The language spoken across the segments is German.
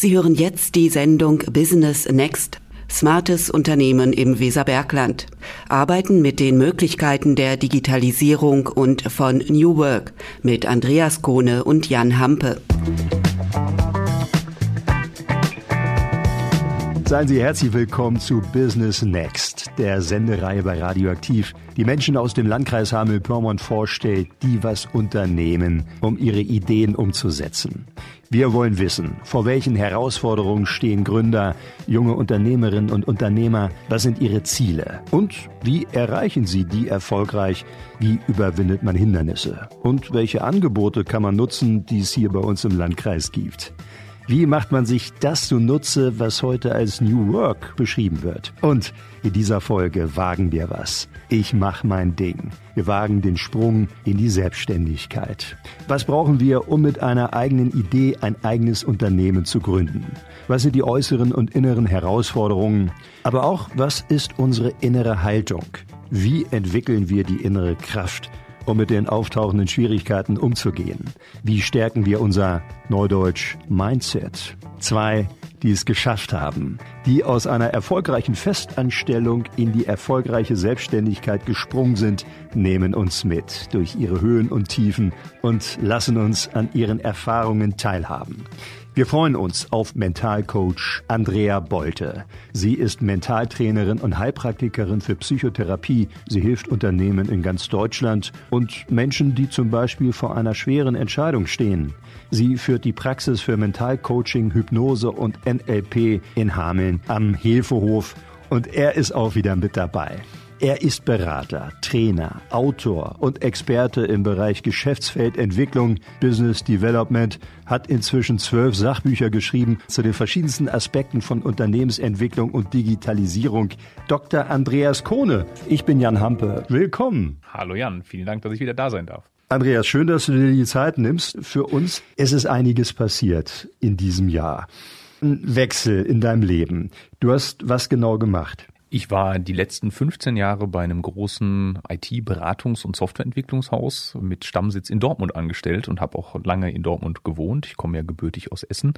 Sie hören jetzt die Sendung Business Next. Smartes Unternehmen im Weserbergland. Arbeiten mit den Möglichkeiten der Digitalisierung und von New Work mit Andreas Kohne und Jan Hampe. Seien Sie herzlich willkommen zu Business Next, der Sendereihe bei Radioaktiv, die Menschen aus dem Landkreis Hameln-Pyrmont vorstellt, die was unternehmen, um ihre Ideen umzusetzen. Wir wollen wissen, vor welchen Herausforderungen stehen Gründer, junge Unternehmerinnen und Unternehmer, was sind ihre Ziele und wie erreichen sie die erfolgreich, wie überwindet man Hindernisse und welche Angebote kann man nutzen, die es hier bei uns im Landkreis gibt. Wie macht man sich das zunutze, was heute als New Work beschrieben wird? Und in dieser Folge wagen wir was. Ich mach mein Ding. Wir wagen den Sprung in die Selbstständigkeit. Was brauchen wir, um mit einer eigenen Idee ein eigenes Unternehmen zu gründen? Was sind die äußeren und inneren Herausforderungen? Aber auch, was ist unsere innere Haltung? Wie entwickeln wir die innere Kraft? um mit den auftauchenden Schwierigkeiten umzugehen? Wie stärken wir unser Neudeutsch Mindset? Zwei, die es geschafft haben, die aus einer erfolgreichen Festanstellung in die erfolgreiche Selbstständigkeit gesprungen sind, nehmen uns mit durch ihre Höhen und Tiefen und lassen uns an ihren Erfahrungen teilhaben. Wir freuen uns auf Mentalcoach Andrea Bolte. Sie ist Mentaltrainerin und Heilpraktikerin für Psychotherapie. Sie hilft Unternehmen in ganz Deutschland und Menschen, die zum Beispiel vor einer schweren Entscheidung stehen. Sie führt die Praxis für Mentalcoaching, Hypnose und NLP in Hameln am Hefehof und er ist auch wieder mit dabei. Er ist Berater, Trainer, Autor und Experte im Bereich Geschäftsfeldentwicklung, Business Development, hat inzwischen zwölf Sachbücher geschrieben zu den verschiedensten Aspekten von Unternehmensentwicklung und Digitalisierung. Dr. Andreas Kohne, ich bin Jan Hampe. Willkommen. Hallo Jan, vielen Dank, dass ich wieder da sein darf. Andreas, schön, dass du dir die Zeit nimmst für uns. Es ist einiges passiert in diesem Jahr. Ein Wechsel in deinem Leben. Du hast was genau gemacht? Ich war die letzten 15 Jahre bei einem großen IT-Beratungs- und Softwareentwicklungshaus mit Stammsitz in Dortmund angestellt und habe auch lange in Dortmund gewohnt. Ich komme ja gebürtig aus Essen,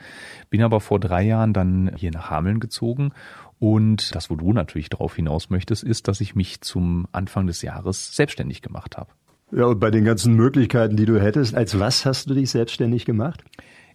bin aber vor drei Jahren dann hier nach Hameln gezogen und das, wo du natürlich darauf hinaus möchtest, ist, dass ich mich zum Anfang des Jahres selbstständig gemacht habe. Ja, und bei den ganzen Möglichkeiten, die du hättest, als was hast du dich selbstständig gemacht?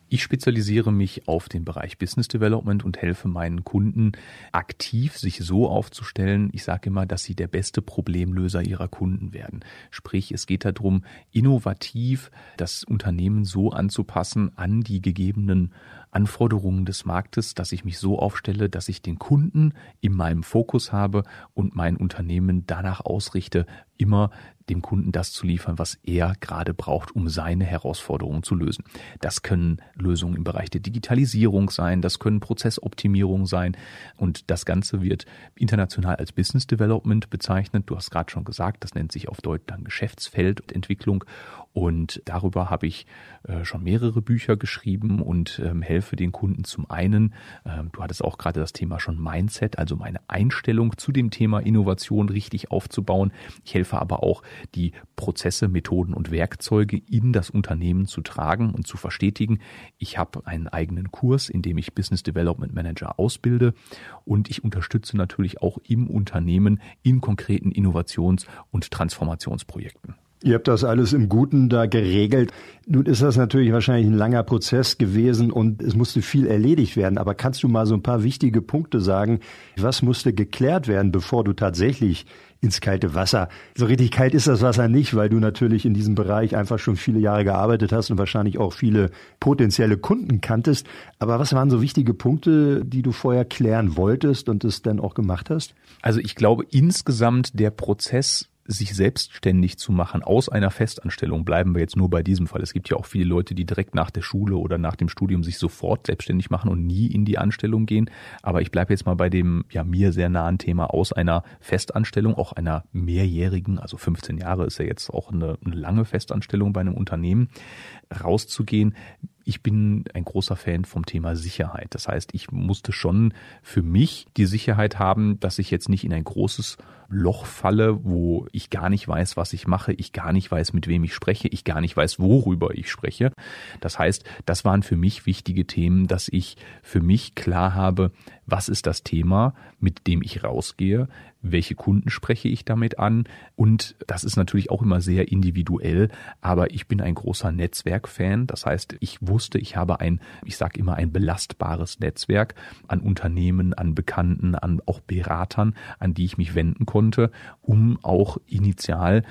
Ich spezialisiere mich auf den Bereich Business Development und helfe meinen Kunden aktiv, sich so aufzustellen. Ich sage immer, dass sie der beste Problemlöser ihrer Kunden werden. Sprich, es geht darum, innovativ das Unternehmen so anzupassen an die gegebenen Anforderungen des Marktes, dass ich mich so aufstelle, dass ich den Kunden in meinem Fokus habe und mein Unternehmen danach ausrichte, immer dem Kunden das zu liefern, was er gerade braucht, um seine Herausforderungen zu lösen. Das können Lösungen im Bereich der Digitalisierung sein, das können Prozessoptimierung sein und das Ganze wird international als Business Development bezeichnet. Du hast gerade schon gesagt, das nennt sich auf Deutsch dann Geschäftsfeldentwicklung und darüber habe ich äh, schon mehrere Bücher geschrieben und ähm, helfe den Kunden zum einen, ähm, du hattest auch gerade das Thema schon Mindset, also meine Einstellung zu dem Thema Innovation richtig aufzubauen. Ich helfe aber auch, die Prozesse, Methoden und Werkzeuge in das Unternehmen zu tragen und zu verstetigen. Ich habe einen eigenen Kurs, in dem ich Business Development Manager ausbilde und ich unterstütze natürlich auch im Unternehmen in konkreten Innovations- und Transformationsprojekten. Ihr habt das alles im Guten da geregelt. Nun ist das natürlich wahrscheinlich ein langer Prozess gewesen und es musste viel erledigt werden. Aber kannst du mal so ein paar wichtige Punkte sagen? Was musste geklärt werden, bevor du tatsächlich ins kalte Wasser. So richtig kalt ist das Wasser nicht, weil du natürlich in diesem Bereich einfach schon viele Jahre gearbeitet hast und wahrscheinlich auch viele potenzielle Kunden kanntest. Aber was waren so wichtige Punkte, die du vorher klären wolltest und es dann auch gemacht hast? Also ich glaube insgesamt der Prozess sich selbstständig zu machen aus einer Festanstellung, bleiben wir jetzt nur bei diesem Fall. Es gibt ja auch viele Leute, die direkt nach der Schule oder nach dem Studium sich sofort selbstständig machen und nie in die Anstellung gehen. Aber ich bleibe jetzt mal bei dem ja mir sehr nahen Thema aus einer Festanstellung, auch einer mehrjährigen, also 15 Jahre ist ja jetzt auch eine, eine lange Festanstellung bei einem Unternehmen, rauszugehen Ich bin ein großer Fan vom Thema Sicherheit. Das heißt, ich musste schon für mich die Sicherheit haben, dass ich jetzt nicht in ein großes Loch falle, wo ich gar nicht weiß, was ich mache, ich gar nicht weiß, mit wem ich spreche, ich gar nicht weiß, worüber ich spreche. Das heißt, das waren für mich wichtige Themen, dass ich für mich klar habe, was ist das Thema, mit dem ich rausgehe, welche Kunden spreche ich damit an? Und das ist natürlich auch immer sehr individuell, aber ich bin ein großer Netzwerkfan, das heißt, ich wusste, ich habe ein, ich sage immer ein belastbares Netzwerk an Unternehmen, an Bekannten, an auch Beratern, an die ich mich wenden konnte, um auch initial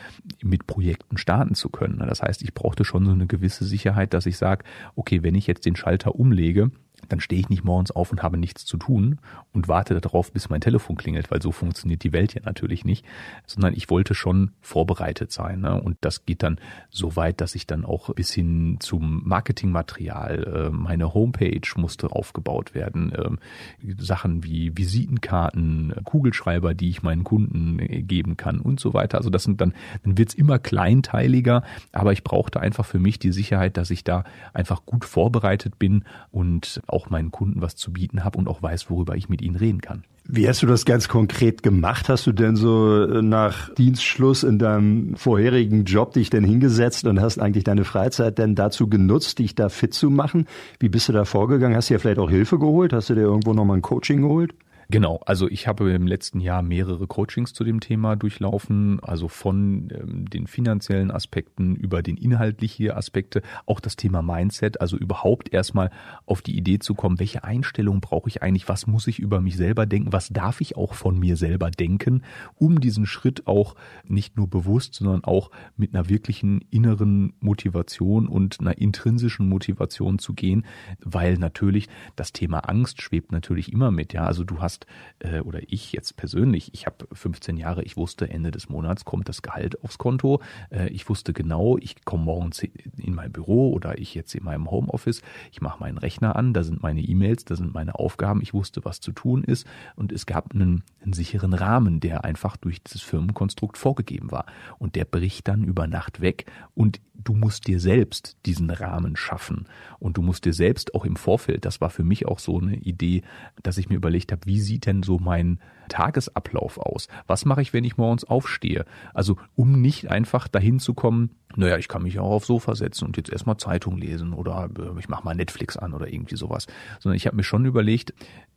mit Projekten starten zu können. Das heißt, ich brauchte schon so eine gewisse Sicherheit, dass ich sage, okay, wenn ich jetzt den Schalter umlege, dann stehe ich nicht morgens auf und habe nichts zu tun und warte darauf, bis mein Telefon klingelt, weil so funktioniert die Welt ja natürlich nicht, sondern ich wollte schon vorbereitet sein. Ne? Und das geht dann so weit, dass ich dann auch bis hin zum Marketingmaterial, äh, meine Homepage musste aufgebaut werden, äh, Sachen wie Visitenkarten, Kugelschreiber, die ich meinen Kunden äh, geben kann und so weiter. Also das sind dann, dann wird's immer kleinteiliger, aber ich brauchte einfach für mich die Sicherheit, dass ich da einfach gut vorbereitet bin und auch meinen Kunden was zu bieten habe und auch weiß, worüber ich mit ihnen reden kann. Wie hast du das ganz konkret gemacht? Hast du denn so äh, nach Dienstschluss in deinem vorherigen Job dich denn hingesetzt und hast eigentlich deine Freizeit denn dazu genutzt, dich da fit zu machen? Wie bist du da vorgegangen? Hast du dir vielleicht auch Hilfe geholt? Hast du dir irgendwo nochmal ein Coaching geholt? Genau, also ich habe im letzten Jahr mehrere Coachings zu dem Thema durchlaufen, also von ähm, den finanziellen Aspekten über den inhaltlichen Aspekte, auch das Thema Mindset, also überhaupt erstmal auf die Idee zu kommen, welche Einstellung brauche ich eigentlich, was muss ich über mich selber denken, was darf ich auch von mir selber denken, um diesen Schritt auch nicht nur bewusst, sondern auch mit einer wirklichen inneren Motivation und einer intrinsischen Motivation zu gehen, weil natürlich das Thema Angst schwebt natürlich immer mit, ja, also du hast hast, äh, oder ich jetzt persönlich, ich habe 15 Jahre, ich wusste, Ende des Monats kommt das Gehalt aufs Konto. Äh, ich wusste genau, ich komme morgens in mein Büro oder ich jetzt in meinem Homeoffice, ich mache meinen Rechner an, da sind meine E-Mails, da sind meine Aufgaben, ich wusste, was zu tun ist und es gab einen, einen sicheren Rahmen, der einfach durch dieses Firmenkonstrukt vorgegeben war. Und der bricht dann über Nacht weg und du musst dir selbst diesen Rahmen schaffen und du musst dir selbst auch im Vorfeld, das war für mich auch so eine Idee, dass ich mir überlegt habe, wie sieht denn so mein Tagesablauf aus? Was mache ich, wenn ich morgens aufstehe? Also um nicht einfach dahin zu kommen, naja, ich kann mich auch aufs Sofa setzen und jetzt erstmal Zeitung lesen oder äh, ich mache mal Netflix an oder irgendwie sowas, sondern ich habe mir schon überlegt,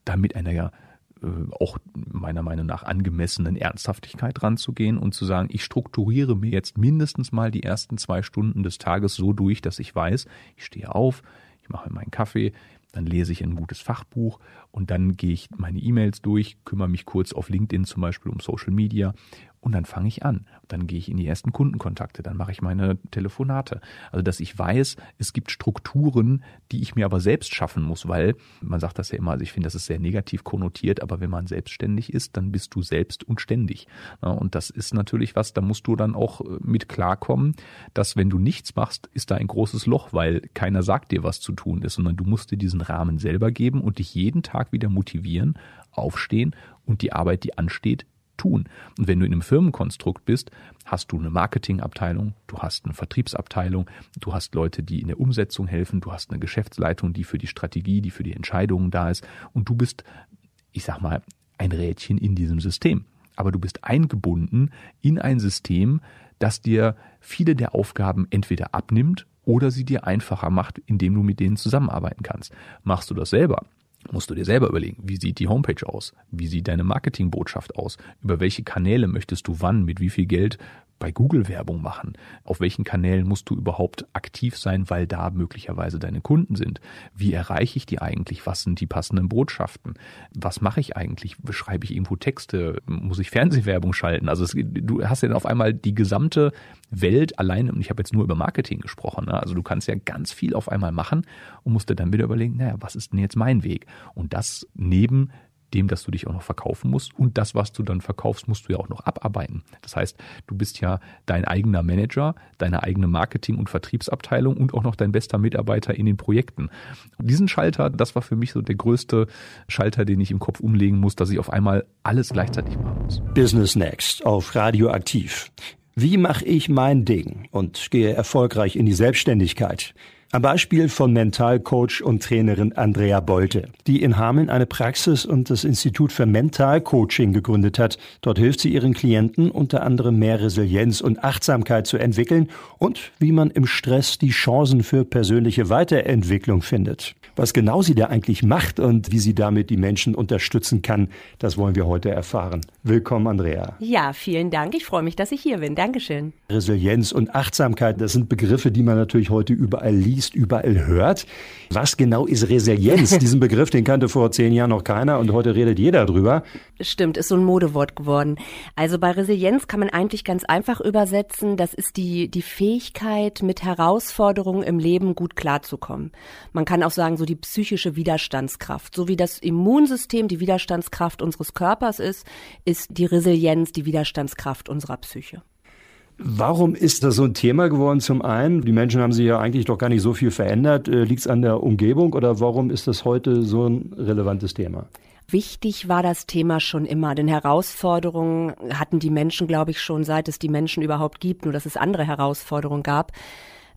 da mit einer ja äh, auch meiner Meinung nach angemessenen Ernsthaftigkeit ranzugehen und zu sagen, ich strukturiere mir jetzt mindestens mal die ersten zwei Stunden des Tages so durch, dass ich weiß, ich stehe auf, ich mache meinen Kaffee, dann lese ich ein gutes Fachbuch und dann gehe ich meine E-Mails durch, kümmere mich kurz auf LinkedIn zum Beispiel um Social Media und dann fange ich an. Dann gehe ich in die ersten Kundenkontakte, dann mache ich meine Telefonate. Also dass ich weiß, es gibt Strukturen, die ich mir aber selbst schaffen muss, weil man sagt das ja immer, also ich finde, das ist sehr negativ konnotiert, aber wenn man selbstständig ist, dann bist du selbst und ständig. Und das ist natürlich was, da musst du dann auch äh, mit klarkommen, dass wenn du nichts machst, ist da ein großes Loch, weil keiner sagt dir, was zu tun ist, sondern du musst dir diesen Rahmen selber geben und dich jeden Tag wieder motivieren, aufstehen und die Arbeit, die ansteht, tun. Und wenn du in einem Firmenkonstrukt bist, hast du eine Marketingabteilung, du hast eine Vertriebsabteilung, du hast Leute, die in der Umsetzung helfen, du hast eine Geschäftsleitung, die für die Strategie, die für die Entscheidungen da ist und du bist, ich sag mal, ein Rädchen in diesem System. Aber du bist eingebunden in ein System, das dir viele der Aufgaben entweder abnimmt oder sie dir einfacher macht, indem du mit denen zusammenarbeiten kannst. Machst du das selber, musst du dir selber überlegen, wie sieht die Homepage aus? Wie sieht deine Marketingbotschaft aus? Über welche Kanäle möchtest du wann, mit wie viel Geld bei Google Werbung machen? Auf welchen Kanälen musst du überhaupt aktiv sein, weil da möglicherweise deine Kunden sind? Wie erreiche ich die eigentlich? Was sind die passenden Botschaften? Was mache ich eigentlich? Schreibe ich irgendwo Texte? Muss ich Fernsehwerbung schalten? Also es, du hast ja dann auf einmal die gesamte Welt allein, und ich habe jetzt nur über Marketing gesprochen, ne? also du kannst ja ganz viel auf einmal machen und musst dir dann wieder überlegen, naja, was ist denn jetzt mein Weg? Und das neben dem, dass du dich auch noch verkaufen musst und das, was du dann verkaufst, musst du ja auch noch abarbeiten. Das heißt, du bist ja dein eigener Manager, deine eigene Marketing- und Vertriebsabteilung und auch noch dein bester Mitarbeiter in den Projekten. Und diesen Schalter, das war für mich so der größte Schalter, den ich im Kopf umlegen muss, dass ich auf einmal alles gleichzeitig machen muss. Business Next auf Radioaktiv. Wie mache ich mein Ding und gehe erfolgreich in die Selbstständigkeit? Am Beispiel von Mentalcoach und Trainerin Andrea Bolte, die in Hameln eine Praxis und das Institut für Mentalcoaching gegründet hat. Dort hilft sie ihren Klienten unter anderem mehr Resilienz und Achtsamkeit zu entwickeln und wie man im Stress die Chancen für persönliche Weiterentwicklung findet. Was genau sie da eigentlich macht und wie sie damit die Menschen unterstützen kann, das wollen wir heute erfahren. Willkommen, Andrea. Ja, vielen Dank. Ich freue mich, dass ich hier bin. Dankeschön. Resilienz und Achtsamkeit, das sind Begriffe, die man natürlich heute überall liest, überall hört. Was genau ist Resilienz? Diesen Begriff, den kannte vor zehn Jahren noch keiner und heute redet jeder drüber. Stimmt, ist so ein Modewort geworden. Also bei Resilienz kann man eigentlich ganz einfach übersetzen, das ist die, die Fähigkeit, mit Herausforderungen im Leben gut klarzukommen. Man kann auch sagen, so die psychische Widerstandskraft. So wie das Immunsystem die Widerstandskraft unseres Körpers ist, ist die Resilienz die Widerstandskraft unserer Psyche. Warum ist das so ein Thema geworden? Zum einen, die Menschen haben sich ja eigentlich doch gar nicht so viel verändert. Äh, Liegt es an der Umgebung oder warum ist das heute so ein relevantes Thema? Wichtig war das Thema schon immer, denn Herausforderungen hatten die Menschen, glaube ich, schon seit es die Menschen überhaupt gibt, nur dass es andere Herausforderungen gab.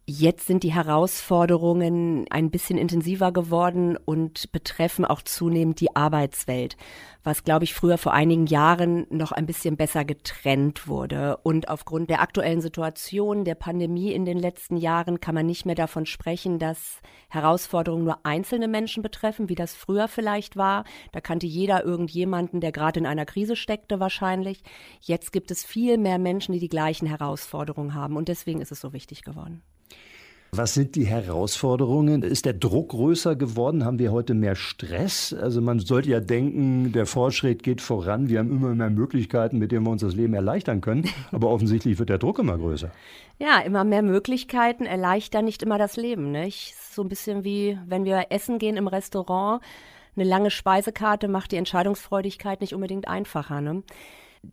Jetzt sind die Herausforderungen ein bisschen intensiver geworden und betreffen auch zunehmend die Arbeitswelt, was, glaube ich, früher vor einigen Jahren noch ein bisschen besser getrennt wurde. Und aufgrund der aktuellen Situation der Pandemie in den letzten Jahren kann man nicht mehr davon sprechen, dass Herausforderungen nur einzelne Menschen betreffen, wie das früher vielleicht war. Da kannte jeder irgendjemanden, der gerade in einer Krise steckte wahrscheinlich. Jetzt gibt es viel mehr Menschen, die die gleichen Herausforderungen haben. Und deswegen ist es so wichtig geworden. Was sind die Herausforderungen? Ist der Druck größer geworden? Haben wir heute mehr Stress? Also man sollte ja denken, der Fortschritt geht voran. Wir haben immer mehr Möglichkeiten, mit denen wir uns das Leben erleichtern können. Aber offensichtlich wird der Druck immer größer. Ja, immer mehr Möglichkeiten erleichtern nicht immer das Leben. Nicht? So ein bisschen wie, wenn wir essen gehen im Restaurant. Eine lange Speisekarte macht die Entscheidungsfreudigkeit nicht unbedingt einfacher. Ne?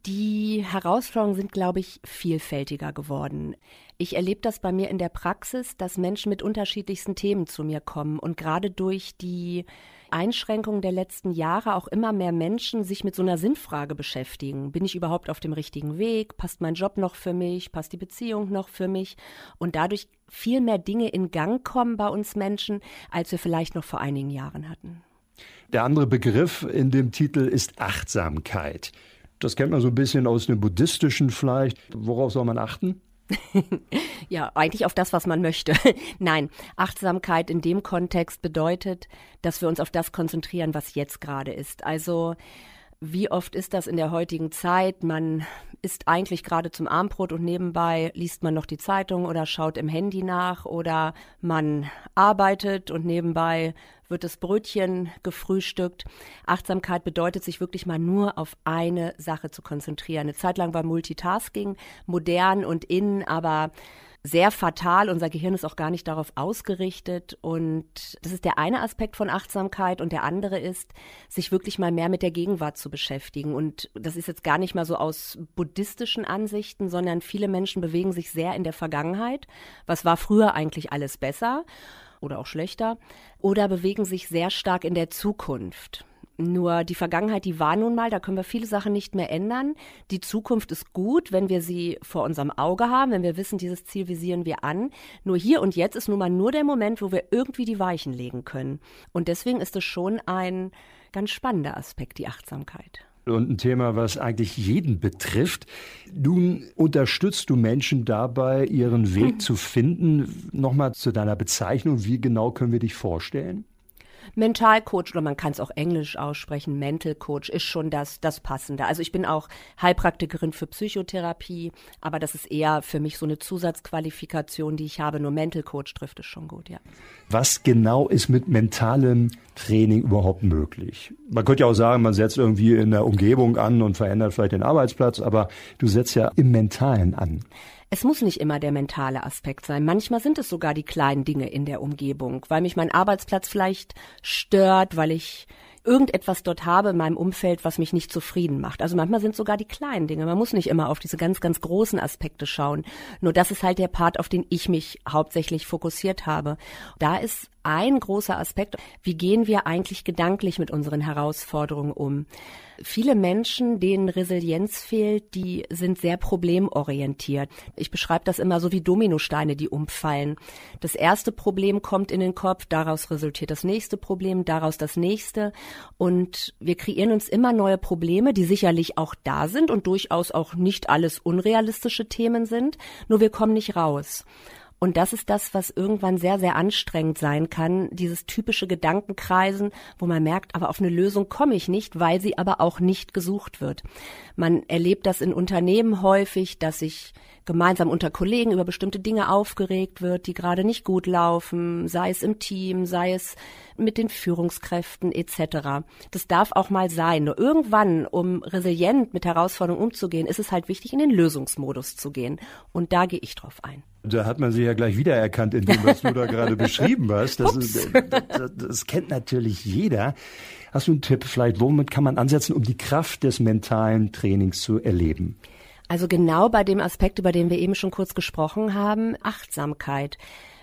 Die Herausforderungen sind, glaube ich, vielfältiger geworden. Ich erlebe das bei mir in der Praxis, dass Menschen mit unterschiedlichsten Themen zu mir kommen und gerade durch die Einschränkungen der letzten Jahre auch immer mehr Menschen sich mit so einer Sinnfrage beschäftigen. Bin ich überhaupt auf dem richtigen Weg? Passt mein Job noch für mich? Passt die Beziehung noch für mich? Und dadurch viel mehr Dinge in Gang kommen bei uns Menschen, als wir vielleicht noch vor einigen Jahren hatten. Der andere Begriff in dem Titel ist Achtsamkeit. Das kennt man so ein bisschen aus dem buddhistischen vielleicht. Worauf soll man achten? ja, eigentlich auf das, was man möchte. Nein, Achtsamkeit in dem Kontext bedeutet, dass wir uns auf das konzentrieren, was jetzt gerade ist. Also wie oft ist das in der heutigen Zeit? Man isst eigentlich gerade zum Abendbrot und nebenbei liest man noch die Zeitung oder schaut im Handy nach oder man arbeitet und nebenbei wird das Brötchen gefrühstückt. Achtsamkeit bedeutet, sich wirklich mal nur auf eine Sache zu konzentrieren. Eine Zeit lang war Multitasking modern und in, aber sehr fatal. Unser Gehirn ist auch gar nicht darauf ausgerichtet. Und das ist der eine Aspekt von Achtsamkeit. Und der andere ist, sich wirklich mal mehr mit der Gegenwart zu beschäftigen. Und das ist jetzt gar nicht mal so aus buddhistischen Ansichten, sondern viele Menschen bewegen sich sehr in der Vergangenheit. Was war früher eigentlich alles besser? Oder auch schlechter, oder bewegen sich sehr stark in der Zukunft. Nur die Vergangenheit, die war nun mal, da können wir viele Sachen nicht mehr ändern. Die Zukunft ist gut, wenn wir sie vor unserem Auge haben, wenn wir wissen, dieses Ziel visieren wir an. Nur hier und jetzt ist nun mal nur der Moment, wo wir irgendwie die Weichen legen können. Und deswegen ist es schon ein ganz spannender Aspekt, die Achtsamkeit und ein Thema, was eigentlich jeden betrifft. Nun unterstützt du Menschen dabei, ihren Weg hm. zu finden. Nochmal zu deiner Bezeichnung. Wie genau können wir dich vorstellen? Mentalcoach oder man kann es auch englisch aussprechen, Mental Coach ist schon das, das Passende. Also ich bin auch Heilpraktikerin für Psychotherapie, aber das ist eher für mich so eine Zusatzqualifikation, die ich habe. Nur Mental Coach trifft es schon gut, ja. Was genau ist mit mentalem Training überhaupt möglich? Man könnte ja auch sagen, man setzt irgendwie in der Umgebung an und verändert vielleicht den Arbeitsplatz, aber du setzt ja im Mentalen an. Es muss nicht immer der mentale Aspekt sein. Manchmal sind es sogar die kleinen Dinge in der Umgebung, weil mich mein Arbeitsplatz vielleicht stört, weil ich irgendetwas dort habe in meinem Umfeld, was mich nicht zufrieden macht. Also manchmal sind sogar die kleinen Dinge. Man muss nicht immer auf diese ganz, ganz großen Aspekte schauen. Nur das ist halt der Part, auf den ich mich hauptsächlich fokussiert habe. Da ist ein großer Aspekt. Wie gehen wir eigentlich gedanklich mit unseren Herausforderungen um? Viele Menschen, denen Resilienz fehlt, die sind sehr problemorientiert. Ich beschreibe das immer so wie Dominosteine, die umfallen. Das erste Problem kommt in den Kopf, daraus resultiert das nächste Problem, daraus das nächste. Und wir kreieren uns immer neue Probleme, die sicherlich auch da sind und durchaus auch nicht alles unrealistische Themen sind, nur wir kommen nicht raus. Und das ist das, was irgendwann sehr, sehr anstrengend sein kann, dieses typische Gedankenkreisen, wo man merkt, aber auf eine Lösung komme ich nicht, weil sie aber auch nicht gesucht wird. Man erlebt das in Unternehmen häufig, dass sich gemeinsam unter Kollegen über bestimmte Dinge aufgeregt wird, die gerade nicht gut laufen, sei es im Team, sei es mit den Führungskräften etc. Das darf auch mal sein. Nur irgendwann, um resilient mit Herausforderungen umzugehen, ist es halt wichtig, in den Lösungsmodus zu gehen. Und da gehe ich drauf ein. Da hat man sie ja gleich wiedererkannt in dem, was du da gerade beschrieben hast. Das, ist, das, das kennt natürlich jeder. Hast du einen Tipp vielleicht, womit kann man ansetzen, um die Kraft des mentalen Trainings zu erleben? Also genau bei dem Aspekt, über den wir eben schon kurz gesprochen haben, Achtsamkeit.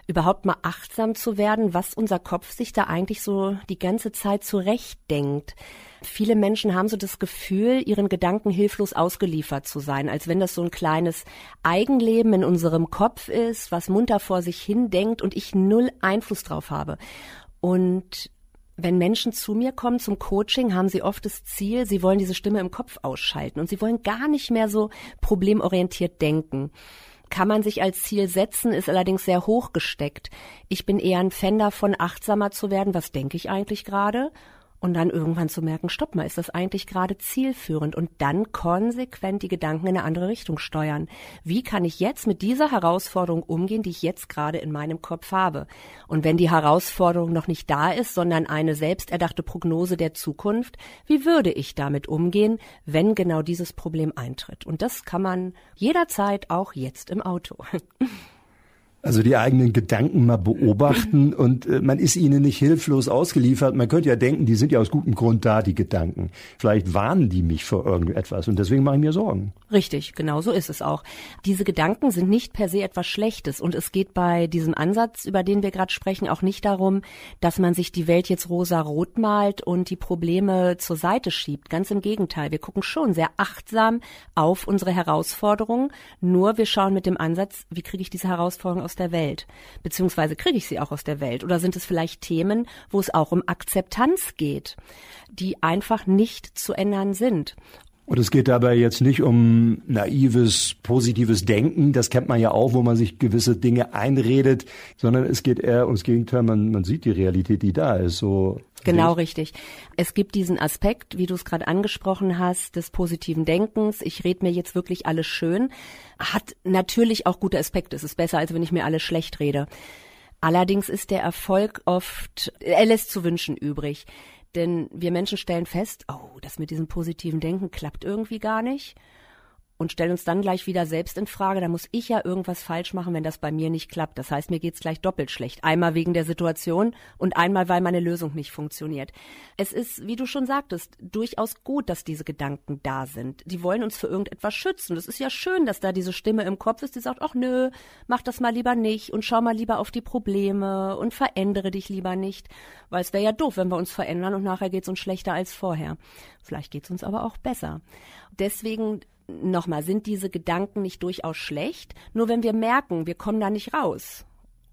Überhaupt mal achtsam zu werden, was unser Kopf sich da eigentlich so die ganze Zeit zurechtdenkt. Viele Menschen haben so das Gefühl, ihren Gedanken hilflos ausgeliefert zu sein, als wenn das so ein kleines Eigenleben in unserem Kopf ist, was munter vor sich hin denkt und ich null Einfluss drauf habe. Und wenn Menschen zu mir kommen zum Coaching, haben sie oft das Ziel, sie wollen diese Stimme im Kopf ausschalten und sie wollen gar nicht mehr so problemorientiert denken. Kann man sich als Ziel setzen, ist allerdings sehr hoch gesteckt. Ich bin eher ein Fan davon, achtsamer zu werden. Was denke ich eigentlich gerade? Und dann irgendwann zu merken, stopp mal, ist das eigentlich gerade zielführend und dann konsequent die Gedanken in eine andere Richtung steuern. Wie kann ich jetzt mit dieser Herausforderung umgehen, die ich jetzt gerade in meinem Kopf habe? Und wenn die Herausforderung noch nicht da ist, sondern eine selbsterdachte Prognose der Zukunft, wie würde ich damit umgehen, wenn genau dieses Problem eintritt? Und das kann man jederzeit auch jetzt im Auto. Also die eigenen Gedanken mal beobachten und äh, man ist ihnen nicht hilflos ausgeliefert. Man könnte ja denken, die sind ja aus gutem Grund da, die Gedanken. Vielleicht warnen die mich vor irgendetwas und deswegen mache ich mir Sorgen. Richtig, genau so ist es auch. Diese Gedanken sind nicht per se etwas Schlechtes und es geht bei diesem Ansatz, über den wir gerade sprechen, auch nicht darum, dass man sich die Welt jetzt rosa-rot malt und die Probleme zur Seite schiebt. Ganz im Gegenteil, wir gucken schon sehr achtsam auf unsere Herausforderungen, nur wir schauen mit dem Ansatz, wie kriege ich diese Herausforderung aus der Welt? Beziehungsweise kriege ich sie auch aus der Welt? Oder sind es vielleicht Themen, wo es auch um Akzeptanz geht, die einfach nicht zu ändern sind? Und es geht dabei jetzt nicht um naives, positives Denken, das kennt man ja auch, wo man sich gewisse Dinge einredet, sondern es geht eher ums Gegenteil, man, man sieht die Realität, die da ist. So Genau richtig. Es gibt diesen Aspekt, wie du es gerade angesprochen hast, des positiven Denkens. Ich rede mir jetzt wirklich alles schön. Hat natürlich auch gute Aspekte. Es ist besser, als wenn ich mir alles schlecht rede. Allerdings ist der Erfolg oft, er lässt zu wünschen übrig. Denn wir Menschen stellen fest, oh, das mit diesem positiven Denken klappt irgendwie gar nicht und stellen uns dann gleich wieder selbst in Frage, da muss ich ja irgendwas falsch machen, wenn das bei mir nicht klappt. Das heißt, mir geht's gleich doppelt schlecht. Einmal wegen der Situation und einmal, weil meine Lösung nicht funktioniert. Es ist, wie du schon sagtest, durchaus gut, dass diese Gedanken da sind. Die wollen uns für irgendetwas schützen. Es ist ja schön, dass da diese Stimme im Kopf ist, die sagt, ach nö, mach das mal lieber nicht und schau mal lieber auf die Probleme und verändere dich lieber nicht. Weil es wäre ja doof, wenn wir uns verändern und nachher geht's uns schlechter als vorher. Vielleicht geht's uns aber auch besser. Deswegen nochmal, sind diese Gedanken nicht durchaus schlecht? Nur wenn wir merken, wir kommen da nicht raus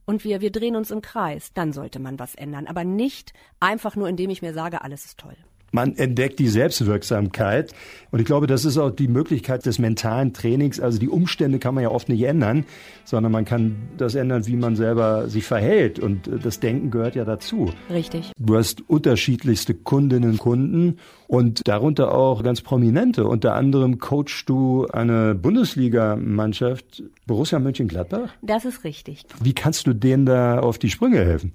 und wir, wir drehen uns im Kreis, dann sollte man was ändern. Aber nicht einfach nur, indem ich mir sage, alles ist toll. Man entdeckt die Selbstwirksamkeit. Und ich glaube, das ist auch die Möglichkeit des mentalen Trainings. Also die Umstände kann man ja oft nicht ändern, sondern man kann das ändern, wie man selber sich verhält. Und das Denken gehört ja dazu. Richtig. Du hast unterschiedlichste Kundinnen und Kunden und darunter auch ganz prominente. Unter anderem coachst du eine Bundesligamannschaft, Borussia Mönchengladbach? Das ist richtig. Wie kannst du denen da auf die Sprünge helfen?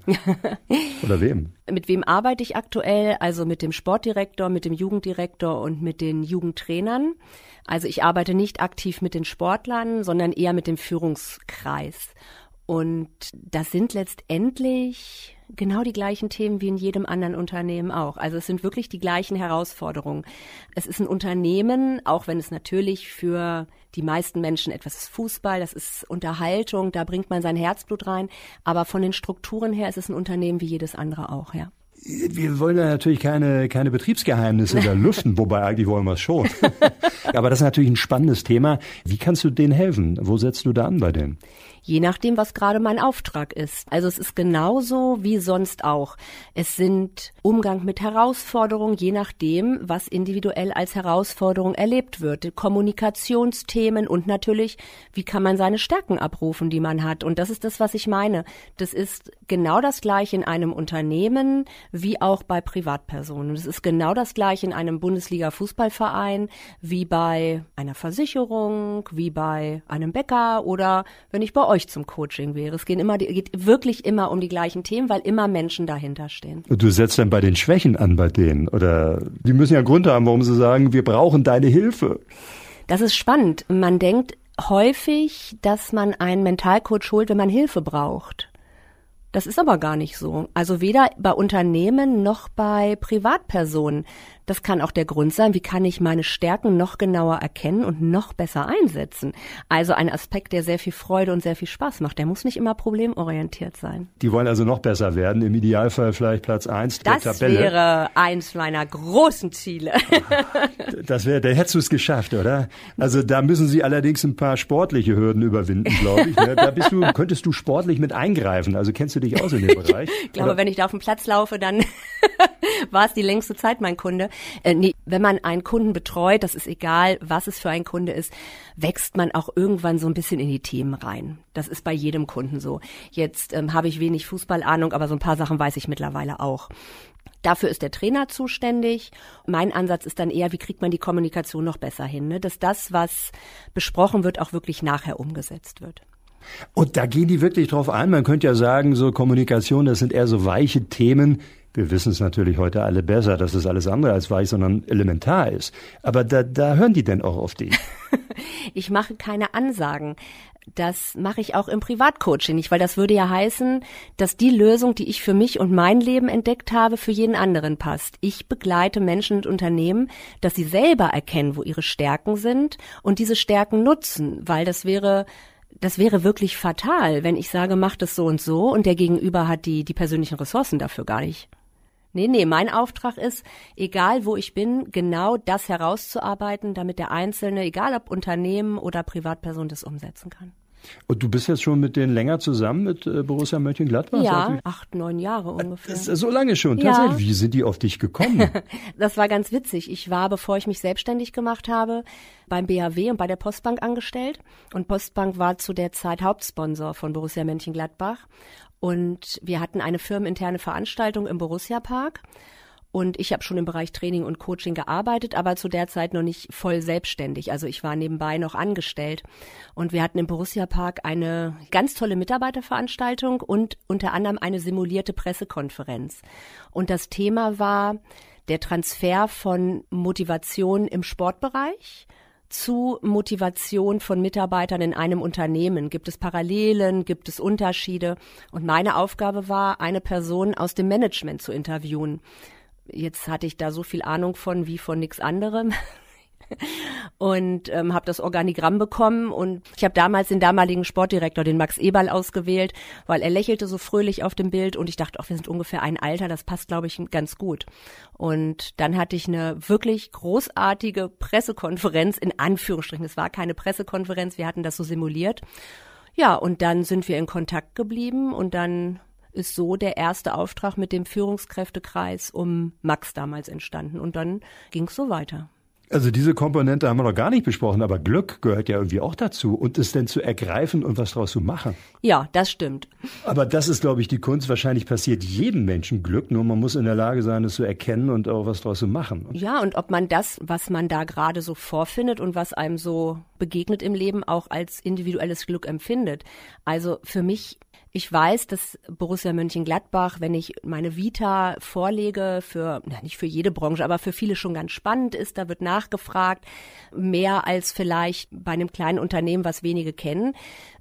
Oder wem? Mit wem arbeite ich aktuell? Also mit dem Sportdirektor, mit dem Jugenddirektor und mit den Jugendtrainern. Also ich arbeite nicht aktiv mit den Sportlern, sondern eher mit dem Führungskreis. Und das sind letztendlich genau die gleichen Themen wie in jedem anderen Unternehmen auch. Also es sind wirklich die gleichen Herausforderungen. Es ist ein Unternehmen, auch wenn es natürlich für die meisten Menschen etwas ist Fußball, das ist Unterhaltung, da bringt man sein Herzblut rein. Aber von den Strukturen her ist es ein Unternehmen wie jedes andere auch, ja. Wir wollen ja natürlich keine, keine Betriebsgeheimnisse da lüften, wobei eigentlich wollen wir es schon. Aber das ist natürlich ein spannendes Thema. Wie kannst du denen helfen? Wo setzt du da an bei denen? Je nachdem, was gerade mein Auftrag ist. Also es ist genauso wie sonst auch. Es sind Umgang mit Herausforderungen, je nachdem, was individuell als Herausforderung erlebt wird. Kommunikationsthemen und natürlich, wie kann man seine Stärken abrufen, die man hat. Und das ist das, was ich meine. Das ist genau das gleiche in einem Unternehmen wie auch bei Privatpersonen. Es ist genau das gleiche in einem Bundesliga-Fußballverein wie bei einer Versicherung, wie bei einem Bäcker oder wenn ich bei euch zum Coaching wäre. Es geht immer, geht wirklich immer um die gleichen Themen, weil immer Menschen dahinter stehen. Du setzt dann bei den Schwächen an bei denen oder die müssen ja Grund haben, warum sie sagen, wir brauchen deine Hilfe. Das ist spannend. Man denkt häufig, dass man einen Mentalcoach holt, wenn man Hilfe braucht. Das ist aber gar nicht so. Also weder bei Unternehmen noch bei Privatpersonen. Das kann auch der Grund sein, wie kann ich meine Stärken noch genauer erkennen und noch besser einsetzen. Also ein Aspekt, der sehr viel Freude und sehr viel Spaß macht. Der muss nicht immer problemorientiert sein. Die wollen also noch besser werden, im Idealfall vielleicht Platz eins der das Tabelle. Das wäre eins meiner großen Ziele. das wäre, da hättest du es geschafft, oder? Also da müssen Sie allerdings ein paar sportliche Hürden überwinden, glaube ich. Ne? Da bist du, könntest du sportlich mit eingreifen. Also kennst du dich aus in dem Bereich? ich glaube, oder? wenn ich da auf dem Platz laufe, dann war es die längste Zeit mein Kunde. Äh, nee, wenn man einen Kunden betreut, das ist egal, was es für ein Kunde ist, wächst man auch irgendwann so ein bisschen in die Themen rein. Das ist bei jedem Kunden so. Jetzt ähm, habe ich wenig Fußballahnung, aber so ein paar Sachen weiß ich mittlerweile auch. Dafür ist der Trainer zuständig. Mein Ansatz ist dann eher, wie kriegt man die Kommunikation noch besser hin, ne? dass das, was besprochen wird, auch wirklich nachher umgesetzt wird. Und da gehen die wirklich drauf ein. Man könnte ja sagen, so Kommunikation, das sind eher so weiche Themen, wir wissen es natürlich heute alle besser, dass es alles andere als weich, sondern elementar ist. Aber da, da hören die denn auch auf dich. ich mache keine Ansagen. Das mache ich auch im Privatcoaching nicht, weil das würde ja heißen, dass die Lösung, die ich für mich und mein Leben entdeckt habe, für jeden anderen passt. Ich begleite Menschen und Unternehmen, dass sie selber erkennen, wo ihre Stärken sind und diese Stärken nutzen, weil das wäre das wäre wirklich fatal, wenn ich sage, mach das so und so und der Gegenüber hat die, die persönlichen Ressourcen dafür gar nicht. Nee, nee, mein Auftrag ist, egal wo ich bin, genau das herauszuarbeiten, damit der Einzelne, egal ob Unternehmen oder Privatperson, das umsetzen kann. Und du bist jetzt schon mit denen länger zusammen, mit äh, Borussia Mönchengladbach? Ja, acht, neun Jahre ungefähr. Das ist so lange schon, tatsächlich. Ja. Wie sind die auf dich gekommen? das war ganz witzig. Ich war, bevor ich mich selbstständig gemacht habe, beim BHW und bei der Postbank angestellt. Und Postbank war zu der Zeit Hauptsponsor von Borussia Mönchengladbach. Und wir hatten eine firmeninterne Veranstaltung im Borussia Park. Und ich habe schon im Bereich Training und Coaching gearbeitet, aber zu der Zeit noch nicht voll selbstständig. Also ich war nebenbei noch angestellt. Und wir hatten im Borussia Park eine ganz tolle Mitarbeiterveranstaltung und unter anderem eine simulierte Pressekonferenz. Und das Thema war der Transfer von Motivation im Sportbereich zu Motivation von Mitarbeitern in einem Unternehmen? Gibt es Parallelen? Gibt es Unterschiede? Und meine Aufgabe war, eine Person aus dem Management zu interviewen. Jetzt hatte ich da so viel Ahnung von wie von nichts anderem und ähm, habe das Organigramm bekommen und ich habe damals den damaligen Sportdirektor, den Max Eberl, ausgewählt, weil er lächelte so fröhlich auf dem Bild und ich dachte, auch wir sind ungefähr ein Alter, das passt, glaube ich, ganz gut. Und dann hatte ich eine wirklich großartige Pressekonferenz in Anführungsstrichen. Es war keine Pressekonferenz, wir hatten das so simuliert. Ja, und dann sind wir in Kontakt geblieben und dann ist so der erste Auftrag mit dem Führungskräftekreis um Max damals entstanden. Und dann ging es so weiter. Also diese Komponente haben wir noch gar nicht besprochen, aber Glück gehört ja irgendwie auch dazu und es denn zu ergreifen und was draus zu machen. Ja, das stimmt. Aber das ist, glaube ich, die Kunst. Wahrscheinlich passiert jedem Menschen Glück, nur man muss in der Lage sein, es zu erkennen und auch was draus zu machen. Ja, und ob man das, was man da gerade so vorfindet und was einem so begegnet im Leben, auch als individuelles Glück empfindet. Also für mich Ich weiß, dass Borussia Mönchengladbach, wenn ich meine Vita vorlege für, na, nicht für jede Branche, aber für viele schon ganz spannend ist, da wird nachgefragt, mehr als vielleicht bei einem kleinen Unternehmen, was wenige kennen.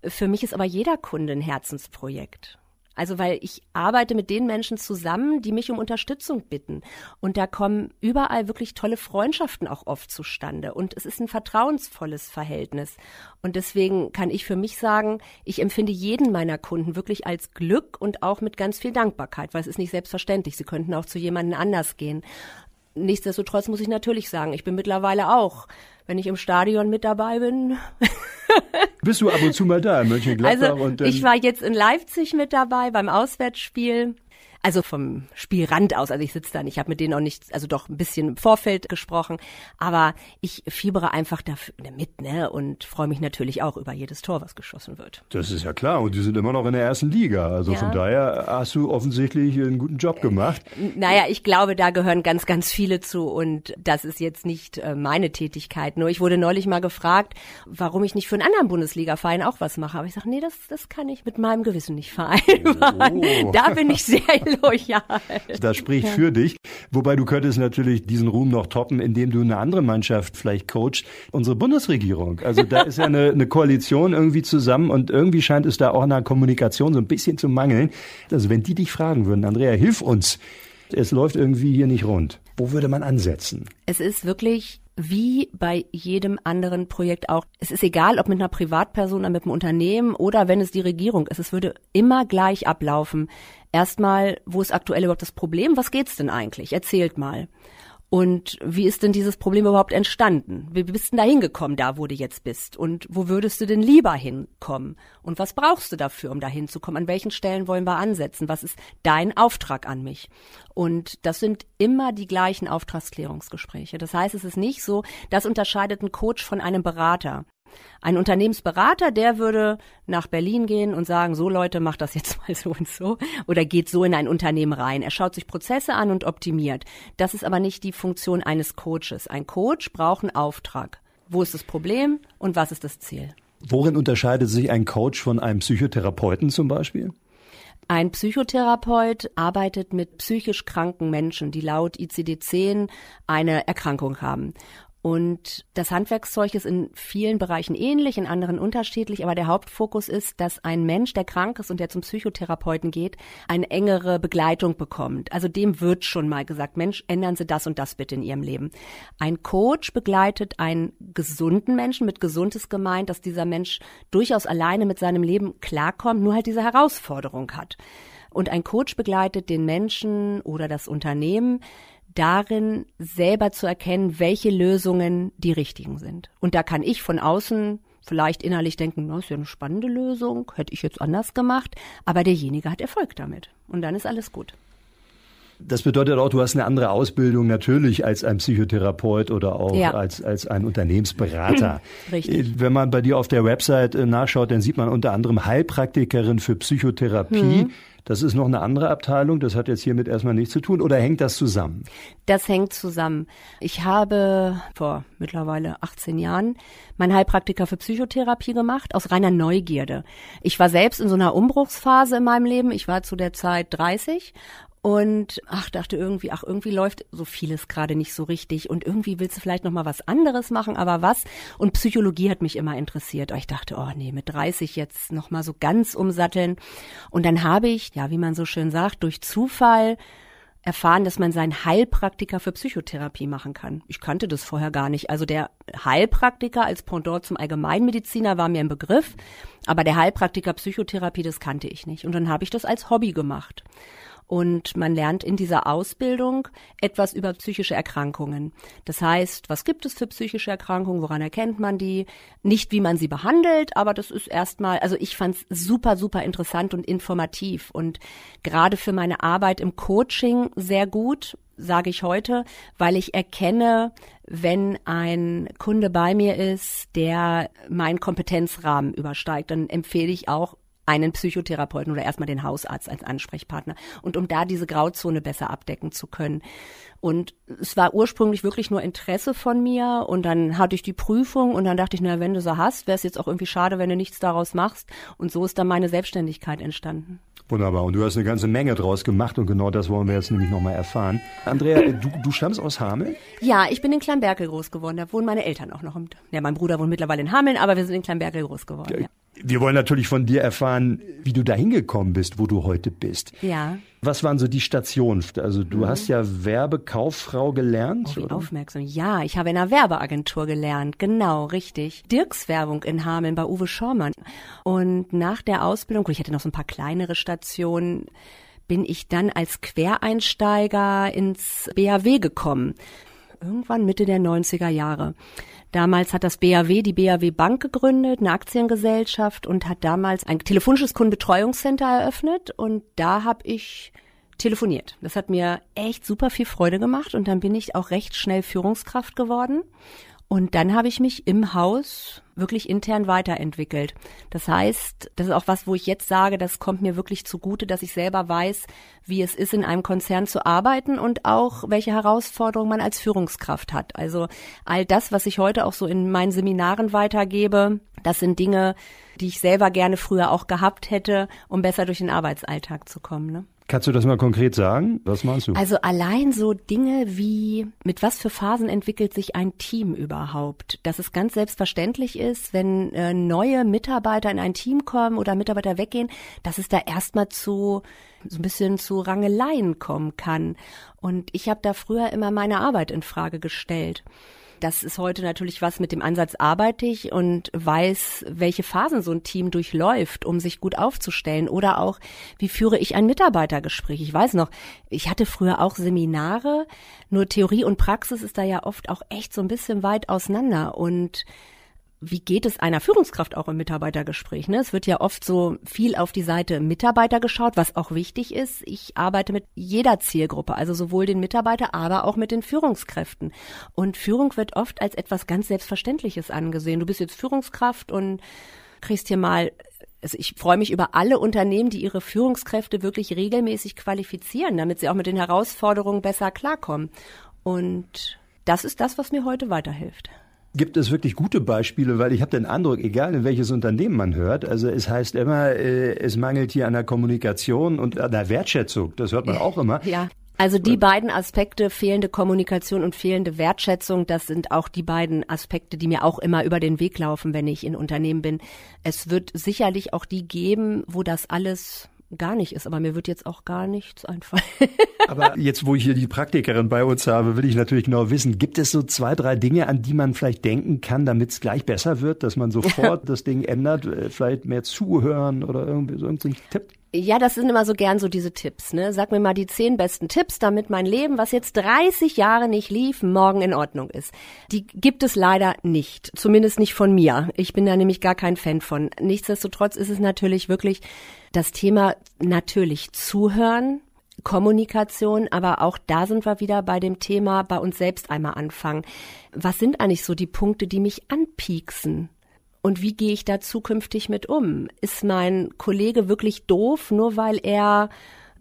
Für mich ist aber jeder Kunde ein Herzensprojekt. Also weil ich arbeite mit den Menschen zusammen, die mich um Unterstützung bitten. Und da kommen überall wirklich tolle Freundschaften auch oft zustande. Und es ist ein vertrauensvolles Verhältnis. Und deswegen kann ich für mich sagen, ich empfinde jeden meiner Kunden wirklich als Glück und auch mit ganz viel Dankbarkeit, weil es ist nicht selbstverständlich. Sie könnten auch zu jemandem anders gehen. Nichtsdestotrotz muss ich natürlich sagen, ich bin mittlerweile auch, wenn ich im Stadion mit dabei bin, Bist du ab und zu mal da in Mönchengladbach? Also und ich war jetzt in Leipzig mit dabei beim Auswärtsspiel. Also vom Spielrand aus, also ich sitze da nicht, ich habe mit denen auch nicht, also doch ein bisschen im Vorfeld gesprochen, aber ich fiebere einfach dafür mit, ne, und freue mich natürlich auch über jedes Tor, was geschossen wird. Das ist ja klar und die sind immer noch in der ersten Liga, also ja. von daher hast du offensichtlich einen guten Job gemacht. Naja, ich glaube, da gehören ganz, ganz viele zu und das ist jetzt nicht äh, meine Tätigkeit. Nur ich wurde neulich mal gefragt, warum ich nicht für einen anderen Bundesliga-Verein auch was mache, aber ich sage, nee, das, das kann ich mit meinem Gewissen nicht vereinbaren. Oh. Da bin ich sehr loyal. Das spricht für dich. Wobei du könntest natürlich diesen Ruhm noch toppen, indem du eine andere Mannschaft vielleicht coachst. Unsere Bundesregierung. Also da ist ja eine, eine Koalition irgendwie zusammen und irgendwie scheint es da auch an der Kommunikation so ein bisschen zu mangeln. Also wenn die dich fragen würden, Andrea, hilf uns. Es läuft irgendwie hier nicht rund. Wo würde man ansetzen? Es ist wirklich wie bei jedem anderen Projekt auch. Es ist egal, ob mit einer Privatperson oder mit einem Unternehmen oder wenn es die Regierung ist. Es würde immer gleich ablaufen. Erstmal, wo ist aktuell überhaupt das Problem? Was geht's denn eigentlich? Erzählt mal. Und wie ist denn dieses Problem überhaupt entstanden? Wie bist denn da hingekommen, da wo du jetzt bist? Und wo würdest du denn lieber hinkommen? Und was brauchst du dafür, um da hinzukommen? An welchen Stellen wollen wir ansetzen? Was ist dein Auftrag an mich? Und das sind immer die gleichen Auftragsklärungsgespräche. Das heißt, es ist nicht so, das unterscheidet ein Coach von einem Berater. Ein Unternehmensberater, der würde nach Berlin gehen und sagen, so Leute, macht das jetzt mal so und so oder geht so in ein Unternehmen rein. Er schaut sich Prozesse an und optimiert. Das ist aber nicht die Funktion eines Coaches. Ein Coach braucht einen Auftrag. Wo ist das Problem und was ist das Ziel? Worin unterscheidet sich ein Coach von einem Psychotherapeuten zum Beispiel? Ein Psychotherapeut arbeitet mit psychisch kranken Menschen, die laut ICD-10 eine Erkrankung haben. Und das Handwerkszeug ist in vielen Bereichen ähnlich, in anderen unterschiedlich, aber der Hauptfokus ist, dass ein Mensch, der krank ist und der zum Psychotherapeuten geht, eine engere Begleitung bekommt. Also dem wird schon mal gesagt, Mensch, ändern Sie das und das bitte in Ihrem Leben. Ein Coach begleitet einen gesunden Menschen, mit gesundes gemeint, dass dieser Mensch durchaus alleine mit seinem Leben klarkommt, nur halt diese Herausforderung hat. Und ein Coach begleitet den Menschen oder das Unternehmen darin, selber zu erkennen, welche Lösungen die richtigen sind. Und da kann ich von außen vielleicht innerlich denken, das ist ja eine spannende Lösung, hätte ich jetzt anders gemacht, aber derjenige hat Erfolg damit. Und dann ist alles gut. Das bedeutet auch, du hast eine andere Ausbildung natürlich als ein Psychotherapeut oder auch ja. als, als ein Unternehmensberater. Richtig. Wenn man bei dir auf der Website äh, nachschaut, dann sieht man unter anderem Heilpraktikerin für Psychotherapie. Mhm. Das ist noch eine andere Abteilung, das hat jetzt hiermit erstmal nichts zu tun oder hängt das zusammen? Das hängt zusammen. Ich habe vor mittlerweile 18 Jahren meinen Heilpraktiker für Psychotherapie gemacht, aus reiner Neugierde. Ich war selbst in so einer Umbruchsphase in meinem Leben. Ich war zu der Zeit 30 und ach dachte irgendwie ach irgendwie läuft so vieles gerade nicht so richtig und irgendwie willst du vielleicht noch mal was anderes machen aber was und Psychologie hat mich immer interessiert ich dachte oh nee mit 30 jetzt noch mal so ganz umsatteln und dann habe ich ja wie man so schön sagt durch Zufall erfahren, dass man seinen Heilpraktiker für Psychotherapie machen kann. Ich kannte das vorher gar nicht. Also der Heilpraktiker als Pendant zum Allgemeinmediziner war mir ein Begriff, aber der Heilpraktiker Psychotherapie, das kannte ich nicht. Und dann habe ich das als Hobby gemacht. Und man lernt in dieser Ausbildung etwas über psychische Erkrankungen. Das heißt, was gibt es für psychische Erkrankungen, woran erkennt man die? Nicht, wie man sie behandelt, aber das ist erstmal, also ich fand es super, super interessant und informativ und gerade für meine Arbeit im Coaching sehr gut, sage ich heute, weil ich erkenne, wenn ein Kunde bei mir ist, der meinen Kompetenzrahmen übersteigt, dann empfehle ich auch einen Psychotherapeuten oder erstmal den Hausarzt als Ansprechpartner und um da diese Grauzone besser abdecken zu können. Und es war ursprünglich wirklich nur Interesse von mir und dann hatte ich die Prüfung und dann dachte ich, na, wenn du so hast, wäre es jetzt auch irgendwie schade, wenn du nichts daraus machst. Und so ist dann meine Selbstständigkeit entstanden. Wunderbar. Und du hast eine ganze Menge draus gemacht und genau das wollen wir jetzt nämlich nochmal erfahren. Andrea, du, du stammst aus Hameln? Ja, ich bin in Kleinberkel groß geworden. Da wohnen meine Eltern auch noch. Ja, mein Bruder wohnt mittlerweile in Hameln, aber wir sind in Kleinberkel groß geworden. Ja. Wir wollen natürlich von dir erfahren, wie du da hingekommen bist, wo du heute bist. Ja. Was waren so die Stationen? Also du mhm. hast ja Werbekauffrau gelernt. Oh, wie oder? aufmerksam. Ja, ich habe in einer Werbeagentur gelernt. Genau, richtig. Dirks Werbung in Hameln bei Uwe Schormann. Und nach der Ausbildung, gut, ich hatte noch so ein paar kleinere Stationen, bin ich dann als Quereinsteiger ins BAW gekommen. Irgendwann Mitte der 90er Jahre. Damals hat das BAW die BAW Bank gegründet, eine Aktiengesellschaft und hat damals ein telefonisches Kundenbetreuungscenter eröffnet und da habe ich telefoniert. Das hat mir echt super viel Freude gemacht und dann bin ich auch recht schnell Führungskraft geworden und dann habe ich mich im Haus wirklich intern weiterentwickelt. Das heißt, das ist auch was, wo ich jetzt sage, das kommt mir wirklich zugute, dass ich selber weiß, wie es ist, in einem Konzern zu arbeiten und auch welche Herausforderungen man als Führungskraft hat. Also all das, was ich heute auch so in meinen Seminaren weitergebe, das sind Dinge, die ich selber gerne früher auch gehabt hätte, um besser durch den Arbeitsalltag zu kommen. Ne? Kannst du das mal konkret sagen? Was meinst du? Also allein so Dinge wie, mit was für Phasen entwickelt sich ein Team überhaupt? Dass es ganz selbstverständlich ist, wenn äh, neue Mitarbeiter in ein Team kommen oder Mitarbeiter weggehen, dass es da erstmal zu so ein bisschen zu Rangeleien kommen kann. Und ich habe da früher immer meine Arbeit in Frage gestellt. Das ist heute natürlich was, mit dem Ansatz arbeite ich und weiß, welche Phasen so ein Team durchläuft, um sich gut aufzustellen. Oder auch, wie führe ich ein Mitarbeitergespräch? Ich weiß noch, ich hatte früher auch Seminare, nur Theorie und Praxis ist da ja oft auch echt so ein bisschen weit auseinander. Und wie geht es einer Führungskraft auch im Mitarbeitergespräch? Ne? Es wird ja oft so viel auf die Seite Mitarbeiter geschaut, was auch wichtig ist. Ich arbeite mit jeder Zielgruppe, also sowohl den Mitarbeiter, aber auch mit den Führungskräften. Und Führung wird oft als etwas ganz Selbstverständliches angesehen. Du bist jetzt Führungskraft und kriegst hier mal also ich freue mich über alle Unternehmen, die ihre Führungskräfte wirklich regelmäßig qualifizieren, damit sie auch mit den Herausforderungen besser klarkommen. Und das ist das, was mir heute weiterhilft. Gibt es wirklich gute Beispiele? Weil ich habe den Eindruck, egal in welches Unternehmen man hört, also es heißt immer, äh, es mangelt hier an der Kommunikation und an der Wertschätzung. Das hört man auch immer. Ja. Also die beiden Aspekte, fehlende Kommunikation und fehlende Wertschätzung, das sind auch die beiden Aspekte, die mir auch immer über den Weg laufen, wenn ich in Unternehmen bin. Es wird sicherlich auch die geben, wo das alles gar nicht ist, aber mir wird jetzt auch gar nichts einfallen. aber jetzt, wo ich hier die Praktikerin bei uns habe, will ich natürlich genau wissen, gibt es so zwei, drei Dinge, an die man vielleicht denken kann, damit es gleich besser wird, dass man sofort das Ding ändert, äh, vielleicht mehr zuhören oder irgendwie so irgendein Tipp? Ja, das sind immer so gern so diese Tipps, ne? Sag mir mal die zehn besten Tipps, damit mein Leben, was jetzt 30 Jahre nicht lief, morgen in Ordnung ist. Die gibt es leider nicht. Zumindest nicht von mir. Ich bin da nämlich gar kein Fan von. Nichtsdestotrotz ist es natürlich wirklich das Thema natürlich zuhören, Kommunikation, aber auch da sind wir wieder bei dem Thema bei uns selbst einmal anfangen. Was sind eigentlich so die Punkte, die mich anpieksen? Und wie gehe ich da zukünftig mit um? Ist mein Kollege wirklich doof, nur weil er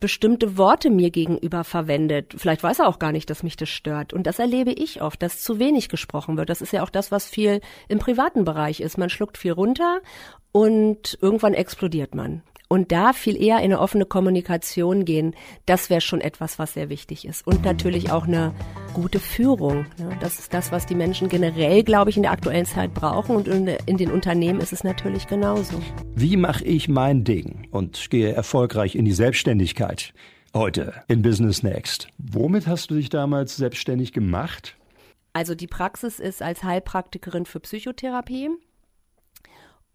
bestimmte Worte mir gegenüber verwendet. Vielleicht weiß er auch gar nicht, dass mich das stört. Und das erlebe ich oft, dass zu wenig gesprochen wird. Das ist ja auch das, was viel im privaten Bereich ist. Man schluckt viel runter und irgendwann explodiert man und da viel eher in eine offene Kommunikation gehen, das wäre schon etwas, was sehr wichtig ist. Und natürlich auch eine gute Führung. Das ist das, was die Menschen generell, glaube ich, in der aktuellen Zeit brauchen. Und in den Unternehmen ist es natürlich genauso. Wie mache ich mein Ding und gehe erfolgreich in die Selbstständigkeit? Heute in Business Next. Womit hast du dich damals selbstständig gemacht? Also die Praxis ist als Heilpraktikerin für Psychotherapie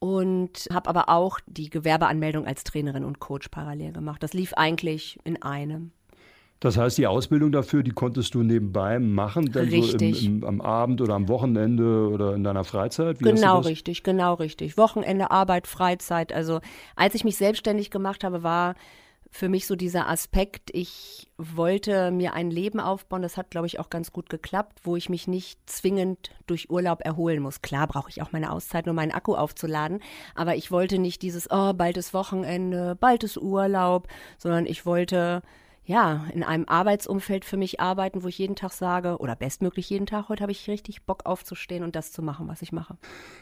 und habe aber auch die Gewerbeanmeldung als Trainerin und Coach parallel gemacht. Das lief eigentlich in einem. Das heißt, die Ausbildung dafür, die konntest du nebenbei machen, dann richtig. So im, im, am Abend oder am Wochenende oder in deiner Freizeit? Wie genau richtig, genau richtig. Wochenende, Arbeit, Freizeit. Also als ich mich selbstständig gemacht habe, war für mich so dieser Aspekt, ich wollte mir ein Leben aufbauen, das hat, glaube ich, auch ganz gut geklappt, wo ich mich nicht zwingend durch Urlaub erholen muss. Klar brauche ich auch meine Auszeit, um meinen Akku aufzuladen, aber ich wollte nicht dieses, oh, bald ist Wochenende, bald ist Urlaub, sondern ich wollte ja, in einem Arbeitsumfeld für mich arbeiten, wo ich jeden Tag sage, oder bestmöglich jeden Tag, heute habe ich richtig Bock aufzustehen und das zu machen, was ich mache.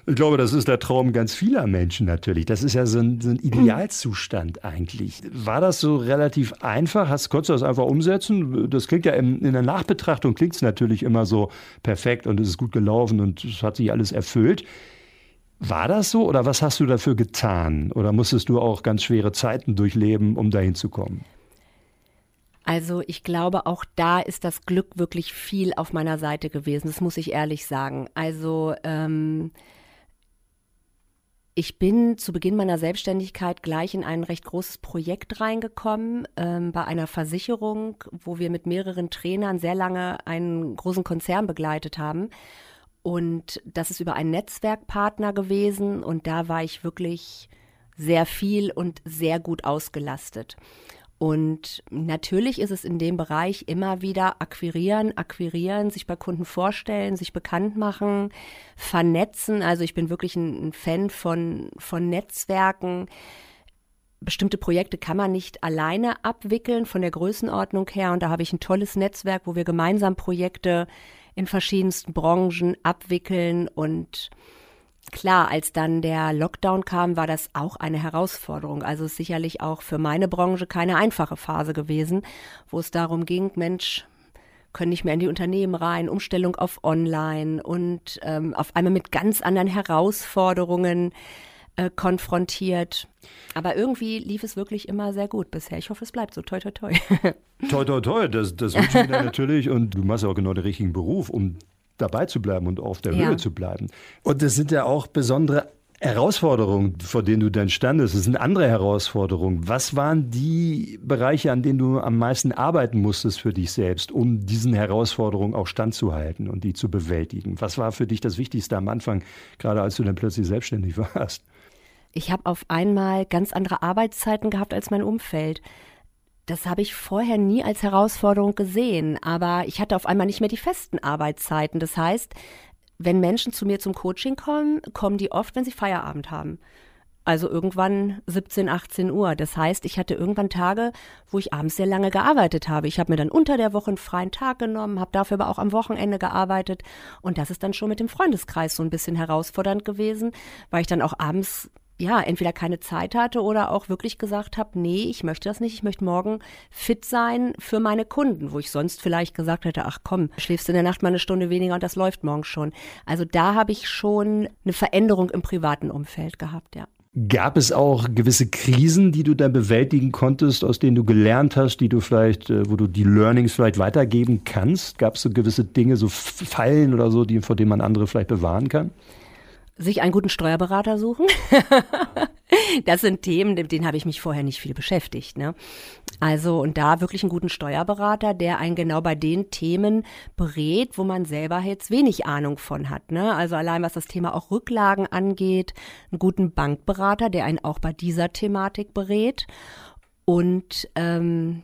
Ich glaube, das ist der Traum ganz vieler Menschen natürlich. Das ist ja so ein, so ein Idealzustand eigentlich. War das so relativ einfach? Hast, konntest du das einfach umsetzen? Das klingt ja in, in der Nachbetrachtung klingt es natürlich immer so perfekt und es ist gut gelaufen und es hat sich alles erfüllt. War das so oder was hast du dafür getan? Oder musstest du auch ganz schwere Zeiten durchleben, um dahin zu kommen? Also ich glaube, auch da ist das Glück wirklich viel auf meiner Seite gewesen. Das muss ich ehrlich sagen. Also ähm, ich bin zu Beginn meiner Selbstständigkeit gleich in ein recht großes Projekt reingekommen ähm, bei einer Versicherung, wo wir mit mehreren Trainern sehr lange einen großen Konzern begleitet haben. Und das ist über einen Netzwerkpartner gewesen und da war ich wirklich sehr viel und sehr gut ausgelastet. Und natürlich ist es in dem Bereich immer wieder akquirieren, akquirieren, sich bei Kunden vorstellen, sich bekannt machen, vernetzen. Also ich bin wirklich ein, Fan von, von Netzwerken. Bestimmte Projekte kann man nicht alleine abwickeln von der Größenordnung her. Und da habe ich ein tolles Netzwerk, wo wir gemeinsam Projekte in verschiedensten Branchen abwickeln und Klar, als dann der Lockdown kam, war das auch eine Herausforderung. Also sicherlich auch für meine Branche keine einfache Phase gewesen, wo es darum ging, Mensch, können nicht mehr in die Unternehmen rein, Umstellung auf Online und ähm, auf einmal mit ganz anderen Herausforderungen äh, konfrontiert. Aber irgendwie lief es wirklich immer sehr gut bisher. Ich hoffe, es bleibt so. Toi, toi, toi. toi, toi, toi. Das, das wünsche ich dir natürlich. Und du machst ja auch genau den richtigen Beruf, um dabei zu bleiben und auf der ja. Höhe zu bleiben. Und das sind ja auch besondere Herausforderungen, vor denen du dann standest. Das sind andere Herausforderungen. Was waren die Bereiche, an denen du am meisten arbeiten musstest für dich selbst, um diesen Herausforderungen auch standzuhalten und die zu bewältigen? Was war für dich das Wichtigste am Anfang, gerade als du dann plötzlich selbstständig warst? Ich habe auf einmal ganz andere Arbeitszeiten gehabt als mein Umfeld. Das habe ich vorher nie als Herausforderung gesehen, aber ich hatte auf einmal nicht mehr die festen Arbeitszeiten. Das heißt, wenn Menschen zu mir zum Coaching kommen, kommen die oft, wenn sie Feierabend haben. Also irgendwann 17, 18 Uhr. Das heißt, ich hatte irgendwann Tage, wo ich abends sehr lange gearbeitet habe. Ich habe mir dann unter der Woche einen freien Tag genommen, habe dafür aber auch am Wochenende gearbeitet. Und das ist dann schon mit dem Freundeskreis so ein bisschen herausfordernd gewesen, weil ich dann auch abends ja, entweder keine Zeit hatte oder auch wirklich gesagt habe, nee, ich möchte das nicht, ich möchte morgen fit sein für meine Kunden, wo ich sonst vielleicht gesagt hätte, ach komm, schläfst in der Nacht mal eine Stunde weniger und das läuft morgen schon. Also da habe ich schon eine Veränderung im privaten Umfeld gehabt, ja. Gab es auch gewisse Krisen, die du da bewältigen konntest, aus denen du gelernt hast, die du vielleicht, äh, wo du die Learnings vielleicht weitergeben kannst? Gab es so gewisse Dinge, so Fallen oder so, die, vor denen man andere vielleicht bewahren kann? Sich einen guten Steuerberater suchen. das sind Themen, mit denen habe ich mich vorher nicht viel beschäftigt. Ne? Also und da wirklich einen guten Steuerberater, der einen genau bei den Themen berät, wo man selber jetzt wenig Ahnung von hat. Ne? Also allein was das Thema auch Rücklagen angeht, einen guten Bankberater, der einen auch bei dieser Thematik berät und ähm,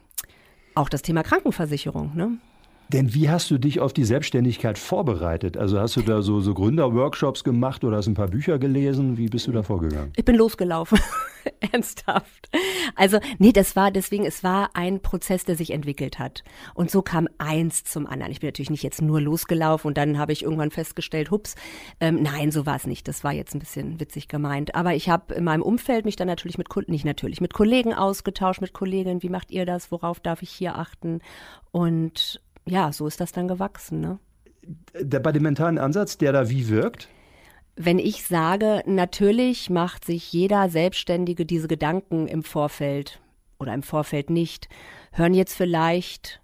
auch das Thema Krankenversicherung. Ne? Denn wie hast du dich auf die Selbstständigkeit vorbereitet? Also hast du da so, so Gründerworkshops gemacht oder hast ein paar Bücher gelesen? Wie bist du da vorgegangen? Ich bin losgelaufen. Ernsthaft. Also, nee, das war deswegen, es war ein Prozess, der sich entwickelt hat. Und so kam eins zum anderen. Ich bin natürlich nicht jetzt nur losgelaufen und dann habe ich irgendwann festgestellt, hups, ähm, nein, so war es nicht. Das war jetzt ein bisschen witzig gemeint. Aber ich habe in meinem Umfeld mich dann natürlich mit Kunden, nicht natürlich, mit Kollegen ausgetauscht, mit Kolleginnen, wie macht ihr das, worauf darf ich hier achten? Und ja, so ist das dann gewachsen. Ne? Der, bei dem mentalen Ansatz, der da wie wirkt? Wenn ich sage, natürlich macht sich jeder Selbstständige diese Gedanken im Vorfeld oder im Vorfeld nicht, hören jetzt vielleicht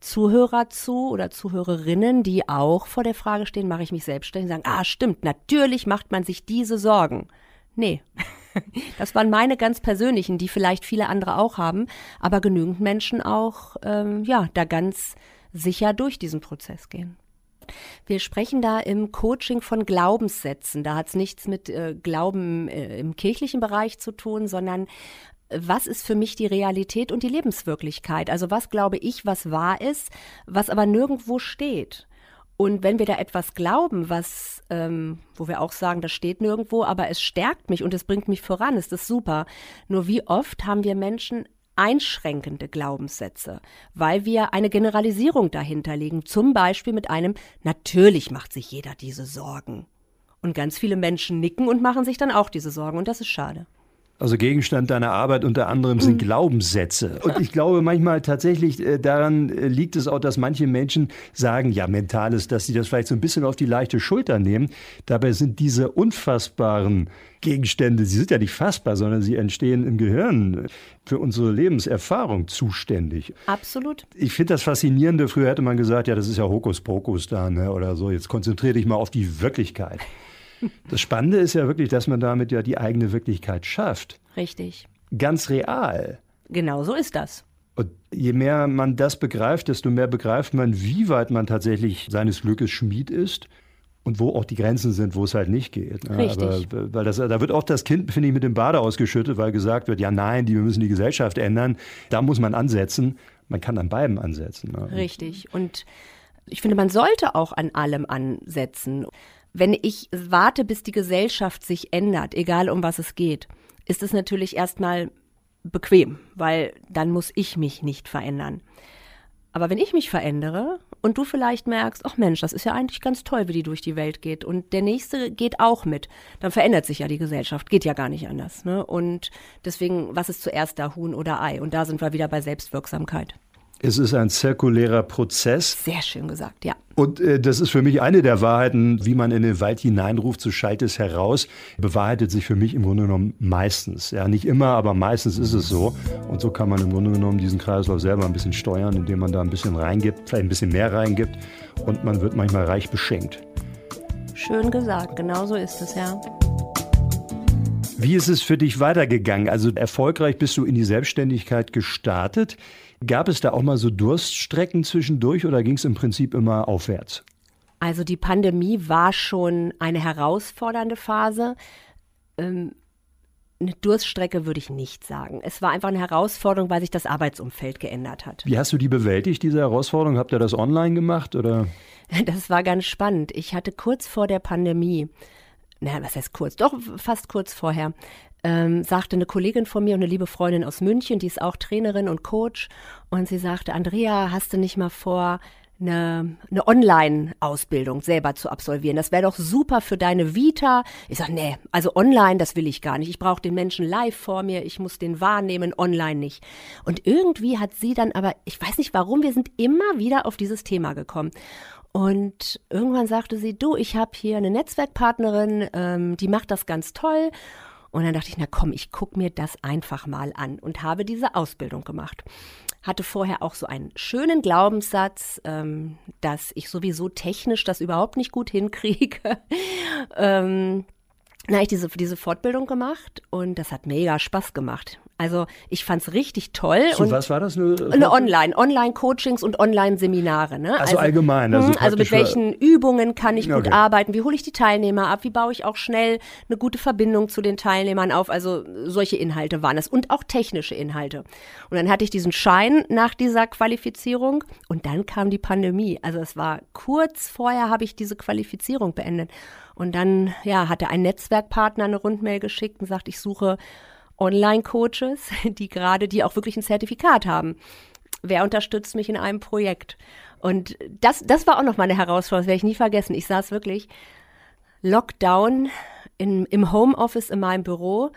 Zuhörer zu oder Zuhörerinnen, die auch vor der Frage stehen, mache ich mich selbstständig, sagen, ah, stimmt, natürlich macht man sich diese Sorgen. Nee, das waren meine ganz persönlichen, die vielleicht viele andere auch haben, aber genügend Menschen auch, ähm, ja, da ganz sicher durch diesen Prozess gehen. Wir sprechen da im Coaching von Glaubenssätzen. Da hat es nichts mit äh, Glauben äh, im kirchlichen Bereich zu tun, sondern was ist für mich die Realität und die Lebenswirklichkeit? Also was glaube ich, was wahr ist, was aber nirgendwo steht? Und wenn wir da etwas glauben, was, ähm, wo wir auch sagen, das steht nirgendwo, aber es stärkt mich und es bringt mich voran, ist das super. Nur wie oft haben wir Menschen einschränkende Glaubenssätze, weil wir eine Generalisierung dahinter legen, zum Beispiel mit einem, natürlich macht sich jeder diese Sorgen. Und ganz viele Menschen nicken und machen sich dann auch diese Sorgen und das ist schade. Also Gegenstand deiner Arbeit unter anderem sind mhm. Glaubenssätze. Und ich glaube manchmal tatsächlich äh, daran äh, liegt es auch, dass manche Menschen sagen, ja, mentales, dass sie das vielleicht so ein bisschen auf die leichte Schulter nehmen. Dabei sind diese unfassbaren Gegenstände, sie sind ja nicht fassbar, sondern sie entstehen im Gehirn für unsere Lebenserfahrung zuständig. Absolut. Ich finde das Faszinierende. Früher hätte man gesagt, ja, das ist ja Hokuspokus da, ne, oder so. Jetzt konzentriere dich mal auf die Wirklichkeit. Das Spannende ist ja wirklich, dass man damit ja die eigene Wirklichkeit schafft. Richtig. Ganz real. Genau so ist das. Und je mehr man das begreift, desto mehr begreift man, wie weit man tatsächlich seines Glückes Schmied ist und wo auch die Grenzen sind, wo es halt nicht geht. Richtig. Aber, weil das, da wird auch das Kind, finde ich, mit dem Bade ausgeschüttet, weil gesagt wird, ja nein, die, wir müssen die Gesellschaft ändern. Da muss man ansetzen. Man kann an beiden ansetzen. Richtig. Und ich finde, man sollte auch an allem ansetzen wenn ich warte, bis die Gesellschaft sich ändert, egal um was es geht, ist es natürlich erstmal bequem, weil dann muss ich mich nicht verändern. Aber wenn ich mich verändere und du vielleicht merkst, ach Mensch, das ist ja eigentlich ganz toll, wie die durch die Welt geht und der nächste geht auch mit, dann verändert sich ja die Gesellschaft, geht ja gar nicht anders. Ne? Und deswegen, was ist zuerst da, Huhn oder Ei? Und da sind wir wieder bei Selbstwirksamkeit. Es ist ein zirkulärer Prozess. Sehr schön gesagt, ja. Und äh, das ist für mich eine der Wahrheiten, wie man in den Wald hineinruft, so schallt es heraus, bewahrheitet sich für mich im Grunde genommen meistens. Ja, nicht immer, aber meistens ist es so. Und so kann man im Grunde genommen diesen Kreislauf selber ein bisschen steuern, indem man da ein bisschen reingibt, vielleicht ein bisschen mehr reingibt und man wird manchmal reich beschenkt. Schön gesagt, genau so ist es, ja. Wie ist es für dich weitergegangen? Also erfolgreich bist du in die Selbstständigkeit gestartet. Gab es da auch mal so Durststrecken zwischendurch oder ging es im Prinzip immer aufwärts? Also die Pandemie war schon eine herausfordernde Phase. Ähm, eine Durststrecke würde ich nicht sagen. Es war einfach eine Herausforderung, weil sich das Arbeitsumfeld geändert hat. Wie hast du die bewältigt, diese Herausforderung? Habt ihr das online gemacht oder? Das war ganz spannend. Ich hatte kurz vor der Pandemie, naja, was heißt kurz? Doch fast kurz vorher, ähm, sagte eine Kollegin von mir und eine liebe Freundin aus München, die ist auch Trainerin und Coach, und sie sagte, Andrea, hast du nicht mal vor, eine, eine Online-Ausbildung selber zu absolvieren. Das wäre doch super für deine Vita. Ich sage, nee, also online, das will ich gar nicht. Ich brauche den Menschen live vor mir, ich muss den wahrnehmen, online nicht. Und irgendwie hat sie dann aber, ich weiß nicht warum, wir sind immer wieder auf dieses Thema gekommen. Und irgendwann sagte sie, du, ich habe hier eine Netzwerkpartnerin, ähm, die macht das ganz toll. Und dann dachte ich, na komm, ich gucke mir das einfach mal an und habe diese Ausbildung gemacht. Hatte vorher auch so einen schönen Glaubenssatz, ähm, dass ich sowieso technisch das überhaupt nicht gut hinkriege. ähm, na, ich diese, diese Fortbildung gemacht und das hat mega Spaß gemacht. Also ich fand's richtig toll. So, und was war das? Eine, eine Online, Online-Coachings und Online-Seminare. Ne? Also, also allgemein. Also, hm, also mit welchen Übungen kann ich gut okay. arbeiten? Wie hole ich die Teilnehmer ab? Wie baue ich auch schnell eine gute Verbindung zu den Teilnehmern auf? Also solche Inhalte waren es und auch technische Inhalte. Und dann hatte ich diesen Schein nach dieser Qualifizierung und dann kam die Pandemie. Also es war kurz vorher habe ich diese Qualifizierung beendet. Und dann, ja, hatte ein Netzwerkpartner eine Rundmail geschickt und sagt, ich suche Online-Coaches, die gerade, die auch wirklich ein Zertifikat haben. Wer unterstützt mich in einem Projekt? Und das, das war auch noch mal eine Herausforderung, das werde ich nie vergessen. Ich saß wirklich Lockdown in, im Homeoffice in meinem Büro,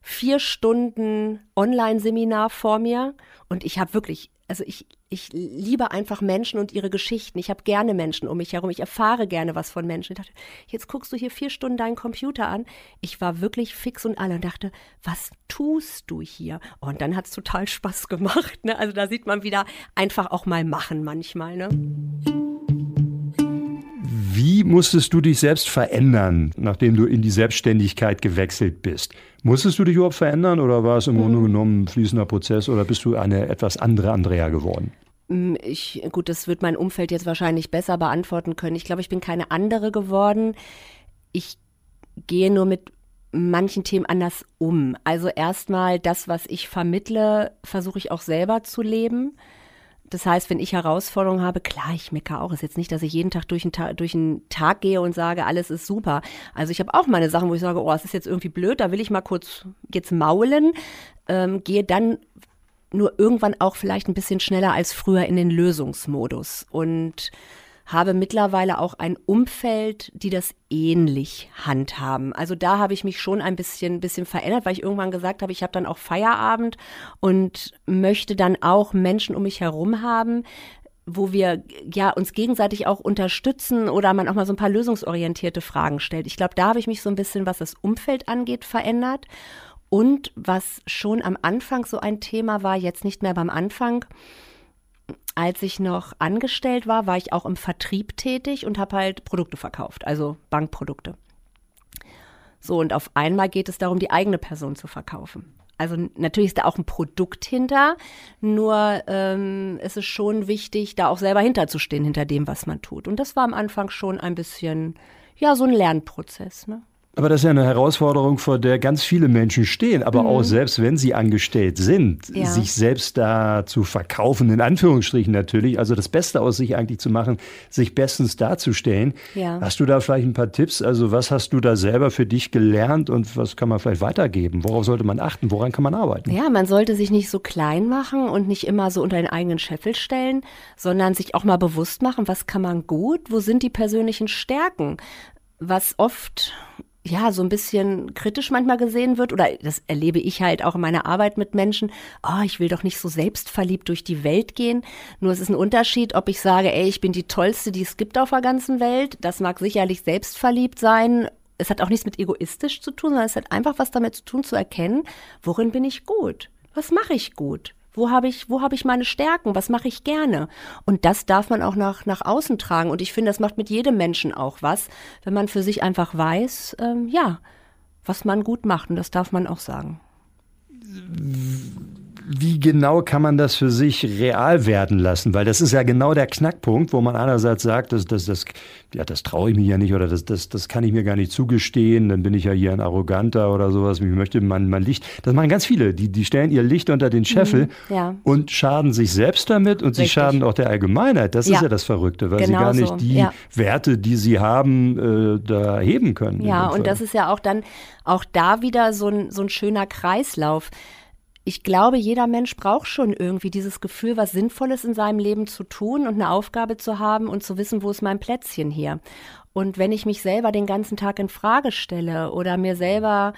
vier Stunden Online-Seminar vor mir und ich habe wirklich also ich, ich liebe einfach Menschen und ihre Geschichten. Ich habe gerne Menschen um mich herum. Ich erfahre gerne was von Menschen. Ich dachte, jetzt guckst du hier vier Stunden deinen Computer an. Ich war wirklich fix und alle und dachte, was tust du hier? Und dann hat es total Spaß gemacht. Ne? Also da sieht man wieder einfach auch mal machen manchmal. Ne? Wie musstest du dich selbst verändern, nachdem du in die Selbstständigkeit gewechselt bist? Musstest du dich überhaupt verändern oder war es im Grunde hm. genommen ein fließender Prozess oder bist du eine etwas andere Andrea geworden? Hm, ich, gut, das wird mein Umfeld jetzt wahrscheinlich besser beantworten können. Ich glaube, ich bin keine andere geworden. Ich gehe nur mit manchen Themen anders um. Also erstmal das, was ich vermittle, versuche ich auch selber zu leben. Das heißt, wenn ich Herausforderungen habe, klar, ich meckere auch. Ist jetzt nicht, dass ich jeden Tag durch einen, Tag, durch einen Tag gehe und sage, alles ist super. Also ich habe auch meine Sachen, wo ich sage, oh, es ist jetzt irgendwie blöd, da will ich mal kurz jetzt maulen. Ähm, gehe dann nur irgendwann auch vielleicht ein bisschen schneller als früher in den Lösungsmodus. Und habe mittlerweile auch ein Umfeld, die das ähnlich handhaben. Also da habe ich mich schon ein bisschen, bisschen verändert, weil ich irgendwann gesagt habe, ich habe dann auch Feierabend und möchte dann auch Menschen um mich herum haben, wo wir ja uns gegenseitig auch unterstützen oder man auch mal so ein paar lösungsorientierte Fragen stellt. Ich glaube, da habe ich mich so ein bisschen, was das Umfeld angeht, verändert. Und was schon am Anfang so ein Thema war, jetzt nicht mehr beim Anfang, als ich noch angestellt war, war ich auch im Vertrieb tätig und habe halt Produkte verkauft, also Bankprodukte. So, und auf einmal geht es darum, die eigene Person zu verkaufen. Also natürlich ist da auch ein Produkt hinter, nur ähm, es ist schon wichtig, da auch selber hinterzustehen, hinter dem, was man tut. Und das war am Anfang schon ein bisschen, ja, so ein Lernprozess. Ne? Aber das ist ja eine Herausforderung, vor der ganz viele Menschen stehen. Aber mhm. auch selbst wenn sie angestellt sind, ja. sich selbst da zu verkaufen, in Anführungsstrichen natürlich, also das Beste aus sich eigentlich zu machen, sich bestens darzustellen. Ja. Hast du da vielleicht ein paar Tipps? Also was hast du da selber für dich gelernt und was kann man vielleicht weitergeben? Worauf sollte man achten? Woran kann man arbeiten? Ja, man sollte sich nicht so klein machen und nicht immer so unter den eigenen Scheffel stellen, sondern sich auch mal bewusst machen, was kann man gut? Wo sind die persönlichen Stärken? Was oft ja, so ein bisschen kritisch manchmal gesehen wird, oder das erlebe ich halt auch in meiner Arbeit mit Menschen, oh, ich will doch nicht so selbstverliebt durch die Welt gehen. Nur es ist ein Unterschied, ob ich sage, ey, ich bin die Tollste, die es gibt auf der ganzen Welt. Das mag sicherlich selbstverliebt sein. Es hat auch nichts mit egoistisch zu tun, sondern es hat einfach was damit zu tun, zu erkennen, worin bin ich gut? Was mache ich gut? Wo habe ich, wo habe ich meine Stärken? Was mache ich gerne? Und das darf man auch nach, nach außen tragen. Und ich finde, das macht mit jedem Menschen auch was, wenn man für sich einfach weiß, ähm, ja, was man gut macht. Und das darf man auch sagen wie genau kann man das für sich real werden lassen? Weil das ist ja genau der Knackpunkt, wo man einerseits sagt, das, das, das, ja, das traue ich mir ja nicht oder das, das, das kann ich mir gar nicht zugestehen, dann bin ich ja hier ein Arroganter oder sowas, ich möchte mein, mein Licht. Das machen ganz viele, die, die stellen ihr Licht unter den Scheffel mhm, ja. und schaden sich selbst damit und Richtig. sie schaden auch der Allgemeinheit. Das ja. ist ja das Verrückte, weil genau sie gar nicht so. die ja. Werte, die sie haben, äh, da heben können. Ja, und das ist ja auch dann auch da wieder so ein, so ein schöner Kreislauf ich glaube, jeder Mensch braucht schon irgendwie dieses Gefühl, was Sinnvolles in seinem Leben zu tun und eine Aufgabe zu haben und zu wissen, wo ist mein Plätzchen hier. Und wenn ich mich selber den ganzen Tag in Frage stelle oder mir selber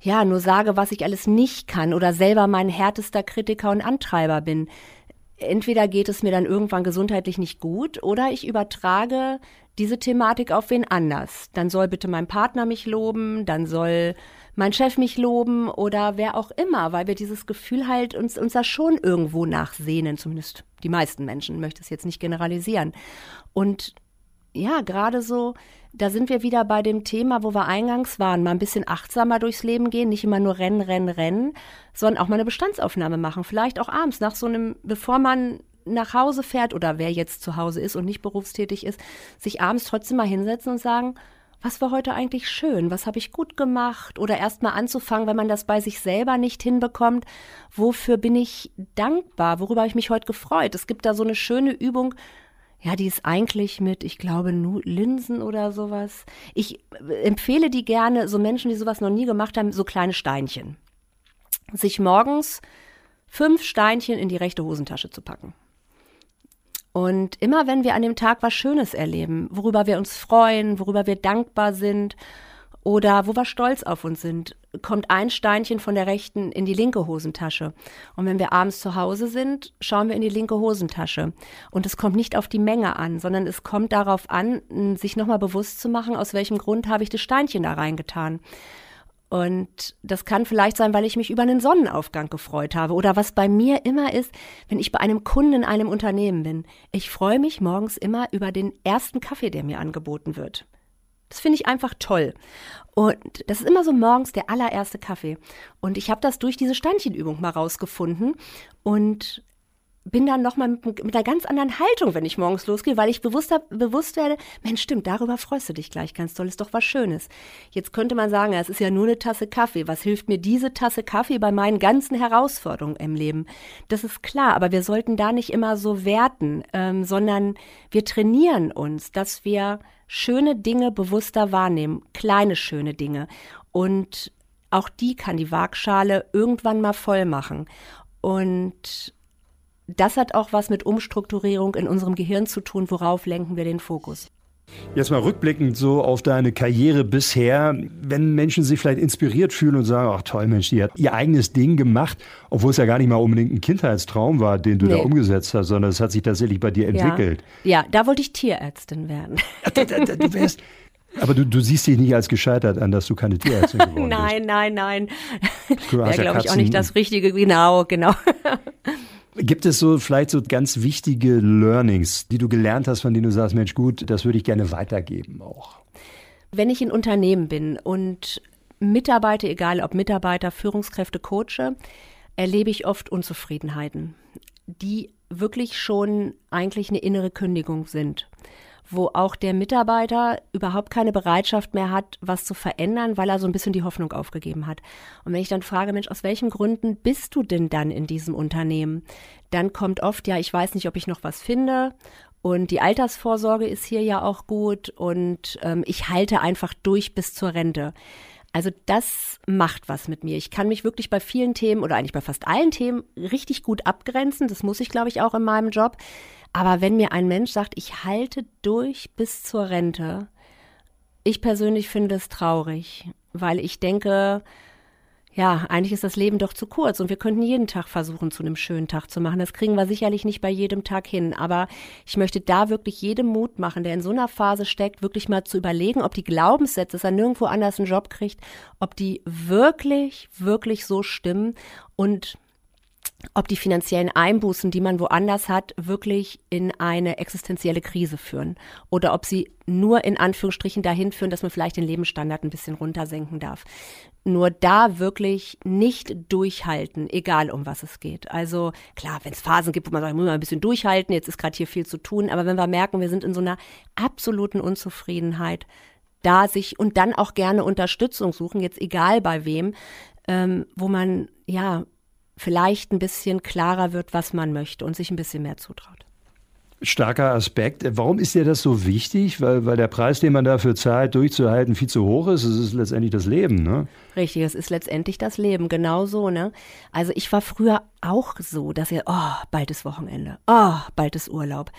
ja nur sage, was ich alles nicht kann oder selber mein härtester Kritiker und Antreiber bin, entweder geht es mir dann irgendwann gesundheitlich nicht gut oder ich übertrage diese Thematik auf wen anders. Dann soll bitte mein Partner mich loben, dann soll mein Chef mich loben oder wer auch immer, weil wir dieses Gefühl halt uns, uns da schon irgendwo nachsehnen, zumindest die meisten Menschen, möchte es jetzt nicht generalisieren. Und ja, gerade so, da sind wir wieder bei dem Thema, wo wir eingangs waren, mal ein bisschen achtsamer durchs Leben gehen, nicht immer nur rennen, rennen, rennen, sondern auch mal eine Bestandsaufnahme machen. Vielleicht auch abends nach so einem, bevor man nach Hause fährt oder wer jetzt zu Hause ist und nicht berufstätig ist, sich abends trotzdem mal hinsetzen und sagen, was war heute eigentlich schön, was habe ich gut gemacht oder erst mal anzufangen, wenn man das bei sich selber nicht hinbekommt, wofür bin ich dankbar, worüber habe ich mich heute gefreut. Es gibt da so eine schöne Übung, ja, die ist eigentlich mit, ich glaube, Linsen oder sowas. Ich äh, empfehle die gerne, so Menschen, die sowas noch nie gemacht haben, so kleine Steinchen. Sich morgens fünf Steinchen in die rechte Hosentasche zu packen. Und immer wenn wir an dem Tag was Schönes erleben, worüber wir uns freuen, worüber wir dankbar sind oder wo wir stolz auf uns sind, kommt ein Steinchen von der rechten in die linke Hosentasche. Und wenn wir abends zu Hause sind, schauen wir in die linke Hosentasche. Und es kommt nicht auf die Menge an, sondern es kommt darauf an, sich nochmal bewusst zu machen, aus welchem Grund habe ich das Steinchen da reingetan. Und das kann vielleicht sein, weil ich mich über einen Sonnenaufgang gefreut habe. Oder was bei mir immer ist, wenn ich bei einem Kunden in einem Unternehmen bin. Ich freue mich morgens immer über den ersten Kaffee, der mir angeboten wird. Das finde ich einfach toll. Und das ist immer so morgens der allererste Kaffee. Und ich habe das durch diese Steinchenübung mal rausgefunden. Und bin dann nochmal mit, mit einer ganz anderen Haltung, wenn ich morgens losgehe, weil ich bewusster, bewusst werde, Mensch, stimmt, darüber freust du dich gleich ganz toll, ist doch was Schönes. Jetzt könnte man sagen, es ist ja nur eine Tasse Kaffee. Was hilft mir diese Tasse Kaffee bei meinen ganzen Herausforderungen im Leben? Das ist klar, aber wir sollten da nicht immer so werten, ähm, sondern wir trainieren uns, dass wir schöne Dinge bewusster wahrnehmen, kleine schöne Dinge. Und auch die kann die Waagschale irgendwann mal voll machen. Und das hat auch was mit Umstrukturierung in unserem Gehirn zu tun. Worauf lenken wir den Fokus? Jetzt mal rückblickend so auf deine Karriere bisher, wenn Menschen sich vielleicht inspiriert fühlen und sagen, ach toll Mensch, die hat ihr eigenes Ding gemacht, obwohl es ja gar nicht mal unbedingt ein Kindheitstraum war, den du nee. da umgesetzt hast, sondern es hat sich tatsächlich bei dir entwickelt. Ja, ja da wollte ich Tierärztin werden. du wärst, aber du, du siehst dich nicht als gescheitert an, dass du keine Tierärztin geworden nein, bist. Nein, nein, nein. Wäre, glaube ich, auch nicht das Richtige. Genau, genau. Gibt es so vielleicht so ganz wichtige Learnings, die du gelernt hast, von denen du sagst, Mensch, gut, das würde ich gerne weitergeben auch? Wenn ich in Unternehmen bin und Mitarbeiter, egal ob Mitarbeiter, Führungskräfte, coache, erlebe ich oft Unzufriedenheiten, die wirklich schon eigentlich eine innere Kündigung sind wo auch der Mitarbeiter überhaupt keine Bereitschaft mehr hat, was zu verändern, weil er so ein bisschen die Hoffnung aufgegeben hat. Und wenn ich dann frage, Mensch, aus welchen Gründen bist du denn dann in diesem Unternehmen? Dann kommt oft, ja, ich weiß nicht, ob ich noch was finde. Und die Altersvorsorge ist hier ja auch gut und ähm, ich halte einfach durch bis zur Rente. Also das macht was mit mir. Ich kann mich wirklich bei vielen Themen oder eigentlich bei fast allen Themen richtig gut abgrenzen. Das muss ich, glaube ich, auch in meinem Job. Aber wenn mir ein Mensch sagt, ich halte durch bis zur Rente, ich persönlich finde es traurig, weil ich denke, ja, eigentlich ist das Leben doch zu kurz und wir könnten jeden Tag versuchen, zu einem schönen Tag zu machen. Das kriegen wir sicherlich nicht bei jedem Tag hin. Aber ich möchte da wirklich jedem Mut machen, der in so einer Phase steckt, wirklich mal zu überlegen, ob die Glaubenssätze, dass er nirgendwo anders einen Job kriegt, ob die wirklich, wirklich so stimmen und ob die finanziellen Einbußen, die man woanders hat, wirklich in eine existenzielle Krise führen oder ob sie nur in Anführungsstrichen dahin führen, dass man vielleicht den Lebensstandard ein bisschen runtersenken darf. Nur da wirklich nicht durchhalten, egal um was es geht. Also klar, wenn es Phasen gibt, wo man sagt, ich muss mal ein bisschen durchhalten, jetzt ist gerade hier viel zu tun, aber wenn wir merken, wir sind in so einer absoluten Unzufriedenheit, da sich und dann auch gerne Unterstützung suchen, jetzt egal bei wem, ähm, wo man ja vielleicht ein bisschen klarer wird, was man möchte und sich ein bisschen mehr zutraut. Starker Aspekt. Warum ist dir das so wichtig? Weil, weil der Preis, den man dafür zahlt, durchzuhalten, viel zu hoch ist. Es ist letztendlich das Leben, ne? Richtig, es ist letztendlich das Leben, genau so, ne? Also ich war früher auch so, dass ihr, oh, bald ist Wochenende, oh, bald ist Urlaub.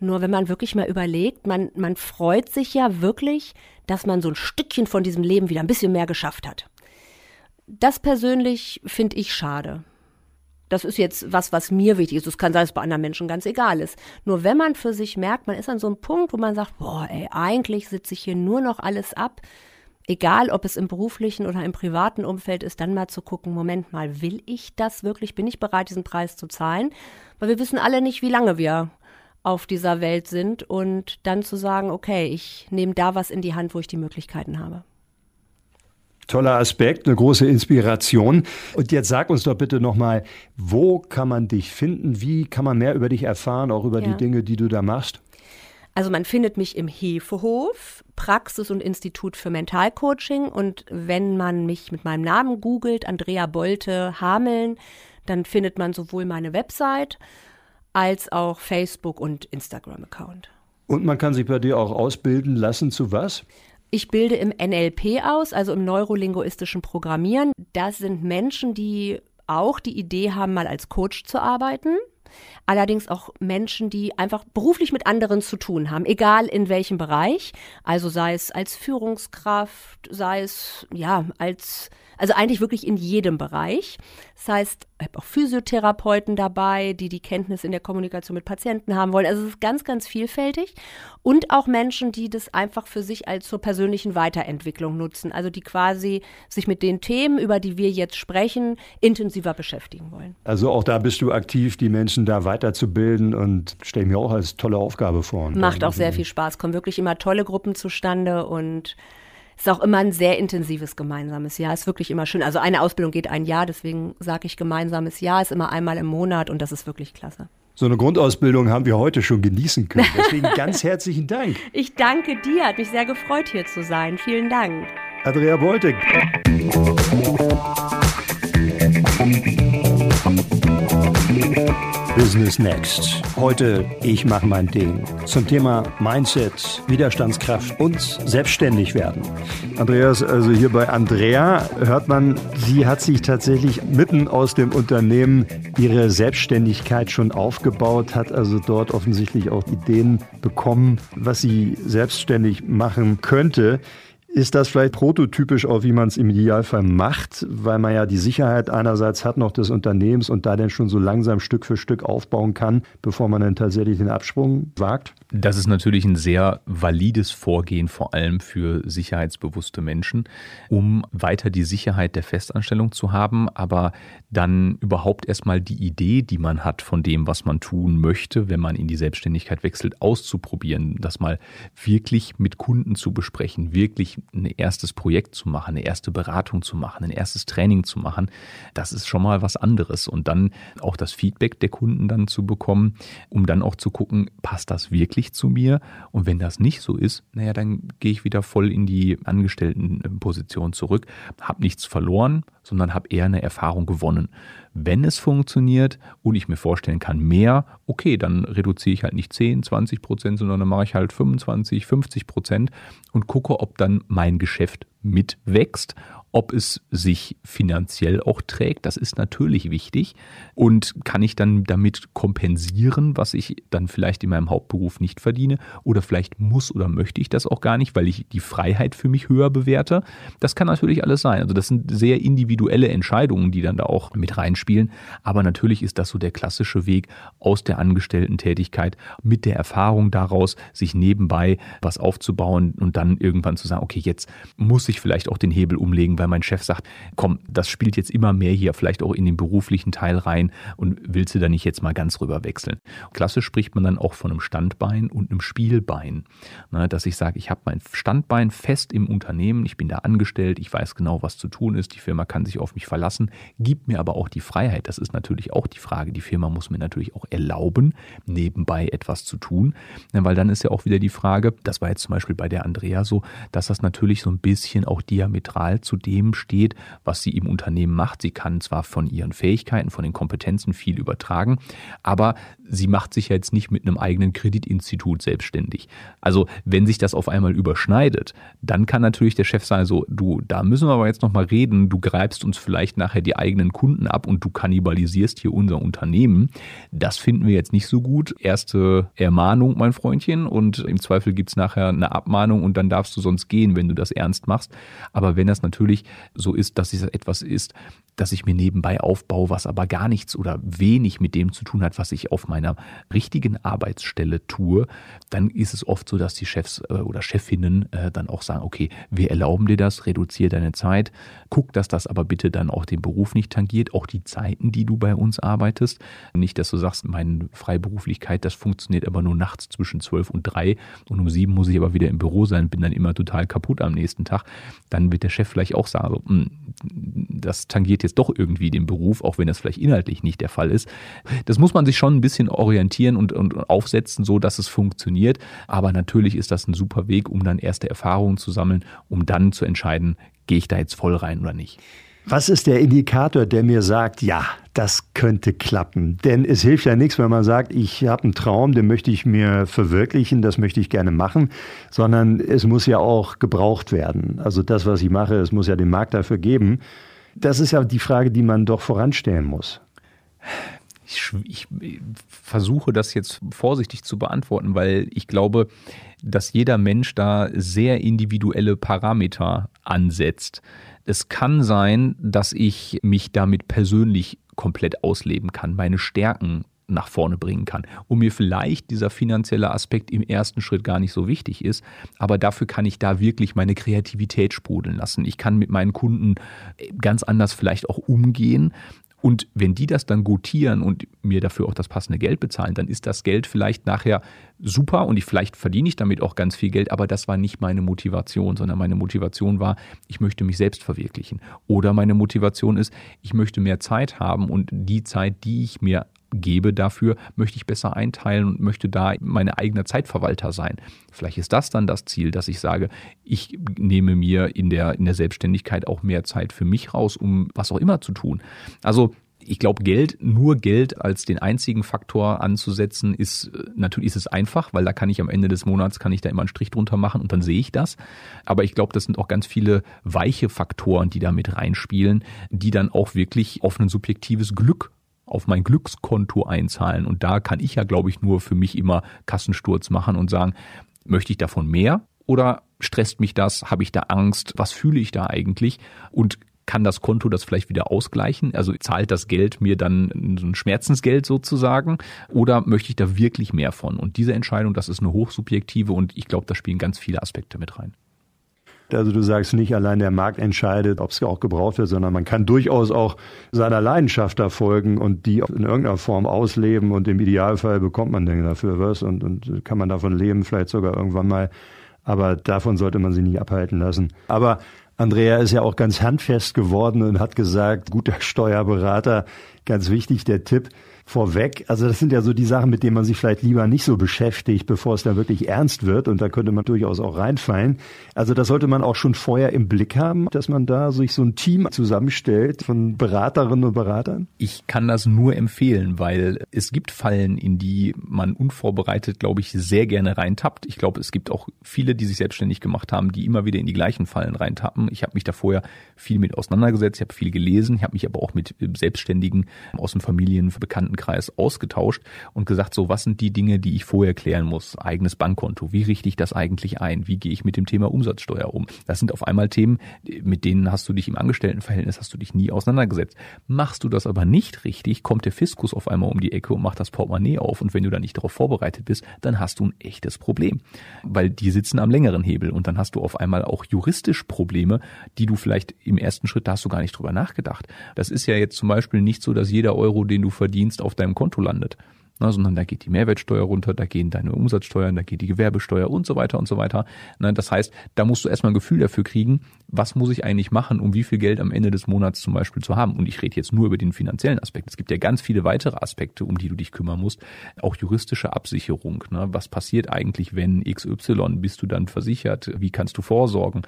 Nur wenn man wirklich mal überlegt, man, man freut sich ja wirklich, dass man so ein Stückchen von diesem Leben wieder ein bisschen mehr geschafft hat. Das persönlich finde ich schade. Das ist jetzt was, was mir wichtig ist. Es kann sein, dass es bei anderen Menschen ganz egal ist. Nur wenn man für sich merkt, man ist an so einem Punkt, wo man sagt, boah, ey, eigentlich sitze ich hier nur noch alles ab. Egal, ob es im beruflichen oder im privaten Umfeld ist, dann mal zu gucken, Moment mal, will ich das wirklich? Bin ich bereit, diesen Preis zu zahlen? Weil wir wissen alle nicht, wie lange wir auf dieser Welt sind und dann zu sagen, okay, ich nehme da was in die Hand, wo ich die Möglichkeiten habe. Toller Aspekt, eine große Inspiration. Und jetzt sag uns doch bitte nochmal, wo kann man dich finden? Wie kann man mehr über dich erfahren, auch über ja. die Dinge, die du da machst? Also man findet mich im Hefehof, Praxis und Institut für Mentalcoaching. Und wenn man mich mit meinem Namen googelt, Andrea Bolte Hameln, dann findet man sowohl meine Website als auch Facebook und Instagram-Account. Und man kann sich bei dir auch ausbilden lassen zu was? Ich bilde im NLP aus, also im neurolinguistischen Programmieren. Das sind Menschen, die auch die Idee haben, mal als Coach zu arbeiten. Allerdings auch Menschen, die einfach beruflich mit anderen zu tun haben, egal in welchem Bereich. Also sei es als Führungskraft, sei es ja als also eigentlich wirklich in jedem Bereich. Das heißt, ich habe auch Physiotherapeuten dabei, die die Kenntnis in der Kommunikation mit Patienten haben wollen. Also es ist ganz, ganz vielfältig. Und auch Menschen, die das einfach für sich als zur persönlichen Weiterentwicklung nutzen. Also die quasi sich mit den Themen, über die wir jetzt sprechen, intensiver beschäftigen wollen. Also auch da bist du aktiv, die Menschen da weiterzubilden und stelle mir auch als tolle Aufgabe vor. Macht auch sehr viel Spaß, kommen wirklich immer tolle Gruppen zustande und ist auch immer ein sehr intensives gemeinsames Jahr. Ist wirklich immer schön. Also eine Ausbildung geht ein Jahr, deswegen sage ich gemeinsames Jahr, ist immer einmal im Monat und das ist wirklich klasse. So eine Grundausbildung haben wir heute schon genießen können. Deswegen ganz herzlichen Dank. Ich danke dir, hat mich sehr gefreut, hier zu sein. Vielen Dank. Andrea Boltek. Business Next. Heute ich mache mein Ding. Zum Thema Mindset, Widerstandskraft und selbstständig werden. Andreas, also hier bei Andrea hört man, sie hat sich tatsächlich mitten aus dem Unternehmen ihre Selbstständigkeit schon aufgebaut, hat also dort offensichtlich auch Ideen bekommen, was sie selbstständig machen könnte. Ist das vielleicht prototypisch auch, wie man es im Idealfall macht, weil man ja die Sicherheit einerseits hat noch des Unternehmens und da dann schon so langsam Stück für Stück aufbauen kann, bevor man dann tatsächlich den Absprung wagt? Das ist natürlich ein sehr valides Vorgehen, vor allem für sicherheitsbewusste Menschen, um weiter die Sicherheit der Festanstellung zu haben, aber dann überhaupt erstmal die Idee, die man hat von dem, was man tun möchte, wenn man in die Selbstständigkeit wechselt, auszuprobieren, das mal wirklich mit Kunden zu besprechen, wirklich ein erstes Projekt zu machen, eine erste Beratung zu machen, ein erstes Training zu machen, das ist schon mal was anderes. Und dann auch das Feedback der Kunden dann zu bekommen, um dann auch zu gucken, passt das wirklich zu mir? Und wenn das nicht so ist, naja, dann gehe ich wieder voll in die Angestelltenposition zurück, habe nichts verloren, sondern habe eher eine Erfahrung gewonnen. Wenn es funktioniert und ich mir vorstellen kann, mehr, okay, dann reduziere ich halt nicht 10, 20 Prozent, sondern dann mache ich halt 25, 50 Prozent und gucke, ob dann mein Geschäft mitwächst ob es sich finanziell auch trägt, das ist natürlich wichtig. Und kann ich dann damit kompensieren, was ich dann vielleicht in meinem Hauptberuf nicht verdiene? Oder vielleicht muss oder möchte ich das auch gar nicht, weil ich die Freiheit für mich höher bewerte? Das kann natürlich alles sein. Also das sind sehr individuelle Entscheidungen, die dann da auch mit reinspielen. Aber natürlich ist das so der klassische Weg aus der Angestellten-Tätigkeit mit der Erfahrung daraus, sich nebenbei was aufzubauen und dann irgendwann zu sagen, okay, jetzt muss ich vielleicht auch den Hebel umlegen, weil mein Chef sagt, komm, das spielt jetzt immer mehr hier, vielleicht auch in den beruflichen Teil rein und willst du da nicht jetzt mal ganz rüber wechseln? Klassisch spricht man dann auch von einem Standbein und einem Spielbein. Ne, dass ich sage, ich habe mein Standbein fest im Unternehmen, ich bin da angestellt, ich weiß genau, was zu tun ist, die Firma kann sich auf mich verlassen, gibt mir aber auch die Freiheit. Das ist natürlich auch die Frage. Die Firma muss mir natürlich auch erlauben, nebenbei etwas zu tun, ne, weil dann ist ja auch wieder die Frage, das war jetzt zum Beispiel bei der Andrea so, dass das natürlich so ein bisschen auch diametral zu dem dem steht, was sie im Unternehmen macht. Sie kann zwar von ihren Fähigkeiten, von den Kompetenzen viel übertragen, aber sie macht sich jetzt nicht mit einem eigenen Kreditinstitut selbstständig. Also wenn sich das auf einmal überschneidet, dann kann natürlich der Chef sagen, so, du, da müssen wir aber jetzt nochmal reden, du greifst uns vielleicht nachher die eigenen Kunden ab und du kannibalisierst hier unser Unternehmen. Das finden wir jetzt nicht so gut. Erste Ermahnung, mein Freundchen, und im Zweifel gibt es nachher eine Abmahnung und dann darfst du sonst gehen, wenn du das ernst machst. Aber wenn das natürlich so ist, dass es etwas ist, das ich mir nebenbei aufbaue, was aber gar nichts oder wenig mit dem zu tun hat, was ich auf meiner richtigen Arbeitsstelle tue, dann ist es oft so, dass die Chefs äh, oder Chefinnen äh, dann auch sagen, okay, wir erlauben dir das, reduziere deine Zeit, guck, dass das aber bitte dann auch den Beruf nicht tangiert, auch die Zeiten, die du bei uns arbeitest. Nicht, dass du sagst, meine Freiberuflichkeit, das funktioniert aber nur nachts zwischen zwölf und drei und um sieben muss ich aber wieder im Büro sein, bin dann immer total kaputt am nächsten Tag. Dann wird der Chef vielleicht auch sagen, so, hm, das tangiert jetzt doch irgendwie den Beruf, auch wenn das vielleicht inhaltlich nicht der Fall ist. Das muss man sich schon ein bisschen orientieren und, und aufsetzen, so dass es funktioniert. Aber natürlich ist das ein super Weg, um dann erste Erfahrungen zu sammeln, um dann zu entscheiden, gehe ich da jetzt voll rein oder nicht. Was ist der Indikator, der mir sagt, ja, das könnte klappen? Denn es hilft ja nichts, wenn man sagt, ich habe einen Traum, den möchte ich mir verwirklichen, das möchte ich gerne machen, sondern es muss ja auch gebraucht werden. Also das, was ich mache, es muss ja den Markt dafür geben. Das ist ja die Frage, die man doch voranstellen muss. Ich, ich, versuche das jetzt vorsichtig zu beantworten, weil ich glaube, dass jeder Mensch da sehr individuelle Parameter ansetzt. Es kann sein, dass ich mich damit persönlich komplett ausleben kann, meine Stärken nach vorne bringen kann und mir vielleicht dieser finanzielle Aspekt im ersten Schritt gar nicht so wichtig ist, aber dafür kann ich da wirklich meine Kreativität sprudeln lassen. Ich kann mit meinen Kunden ganz anders vielleicht auch umgehen. Und wenn die das dann gutieren und mir dafür auch das passende Geld bezahlen, dann ist das Geld vielleicht nachher super und ich, vielleicht verdiene ich damit auch ganz viel Geld, aber das war nicht meine Motivation, sondern meine Motivation war, ich möchte mich selbst verwirklichen. Oder meine Motivation ist, ich möchte mehr Zeit haben und die Zeit, die ich mir gebe dafür, möchte ich besser einteilen und möchte da meine eigene Zeitverwalter sein. Vielleicht ist das dann das Ziel, dass ich sage, ich nehme mir in der, in der Selbstständigkeit auch mehr Zeit für mich raus, um was auch immer zu tun. Also ich glaube, Geld, nur Geld als den einzigen Faktor anzusetzen, ist natürlich ist es einfach, weil da kann ich am Ende des Monats kann ich da immer einen Strich drunter machen und dann sehe ich das. Aber ich glaube, das sind auch ganz viele weiche Faktoren, die da mit reinspielen, die dann auch wirklich auf ein subjektives Glück auf mein Glückskonto einzahlen. Und da kann ich ja, glaube ich, nur für mich immer Kassensturz machen und sagen, möchte ich davon mehr oder stresst mich das? Habe ich da Angst? Was fühle ich da eigentlich? Und kann das Konto das vielleicht wieder ausgleichen? Also zahlt das Geld mir dann so ein Schmerzensgeld sozusagen oder möchte ich da wirklich mehr von? Und diese Entscheidung, das ist eine hochsubjektive und ich glaube, da spielen ganz viele Aspekte mit rein. Also du sagst nicht allein der Markt entscheidet, ob es auch gebraucht wird, sondern man kann durchaus auch seiner Leidenschaft da folgen und die in irgendeiner Form ausleben und im Idealfall bekommt man dann dafür was und, und kann man davon leben, vielleicht sogar irgendwann mal. Aber davon sollte man sich nicht abhalten lassen. Aber Andrea ist ja auch ganz handfest geworden und hat gesagt, guter Steuerberater, ganz wichtig der Tipp, vorweg. Also das sind ja so die Sachen, mit denen man sich vielleicht lieber nicht so beschäftigt, bevor es dann wirklich ernst wird. Und da könnte man durchaus auch reinfallen. Also das sollte man auch schon vorher im Blick haben, dass man da sich so ein Team zusammenstellt von Beraterinnen und Beratern. Ich kann das nur empfehlen, weil es gibt Fallen, in die man unvorbereitet, glaube ich, sehr gerne reintappt. Ich glaube, es gibt auch viele, die sich selbstständig gemacht haben, die immer wieder in die gleichen Fallen reintappen. Ich habe mich da vorher viel mit auseinandergesetzt, ich habe viel gelesen, ich habe mich aber auch mit Selbstständigen aus dem Familien, Bekannten Bekanntenkreis ausgetauscht und gesagt, so was sind die Dinge, die ich vorher klären muss? Eigenes Bankkonto, wie richte ich das eigentlich ein? Wie gehe ich mit dem Thema Umsatzsteuer um? Das sind auf einmal Themen, mit denen hast du dich im Angestelltenverhältnis, hast du dich nie auseinandergesetzt. Machst du das aber nicht richtig, kommt der Fiskus auf einmal um die Ecke und macht das Portemonnaie auf und wenn du da nicht darauf vorbereitet bist, dann hast du ein echtes Problem, weil die sitzen am längeren Hebel und dann hast du auf einmal auch juristisch Probleme, die du vielleicht im ersten Schritt, da hast du gar nicht drüber nachgedacht. Das ist ja jetzt zum Beispiel nicht so, dass jeder Euro, den du verdienst, auf deinem Konto landet. Na, sondern da geht die Mehrwertsteuer runter, da gehen deine Umsatzsteuern, da geht die Gewerbesteuer und so weiter und so weiter. Na, das heißt, da musst du erstmal ein Gefühl dafür kriegen, was muss ich eigentlich machen, um wie viel Geld am Ende des Monats zum Beispiel zu haben. Und ich rede jetzt nur über den finanziellen Aspekt. Es gibt ja ganz viele weitere Aspekte, um die du dich kümmern musst. Auch juristische Absicherung. Ne? Was passiert eigentlich, wenn XY bist du dann versichert? Wie kannst du vorsorgen?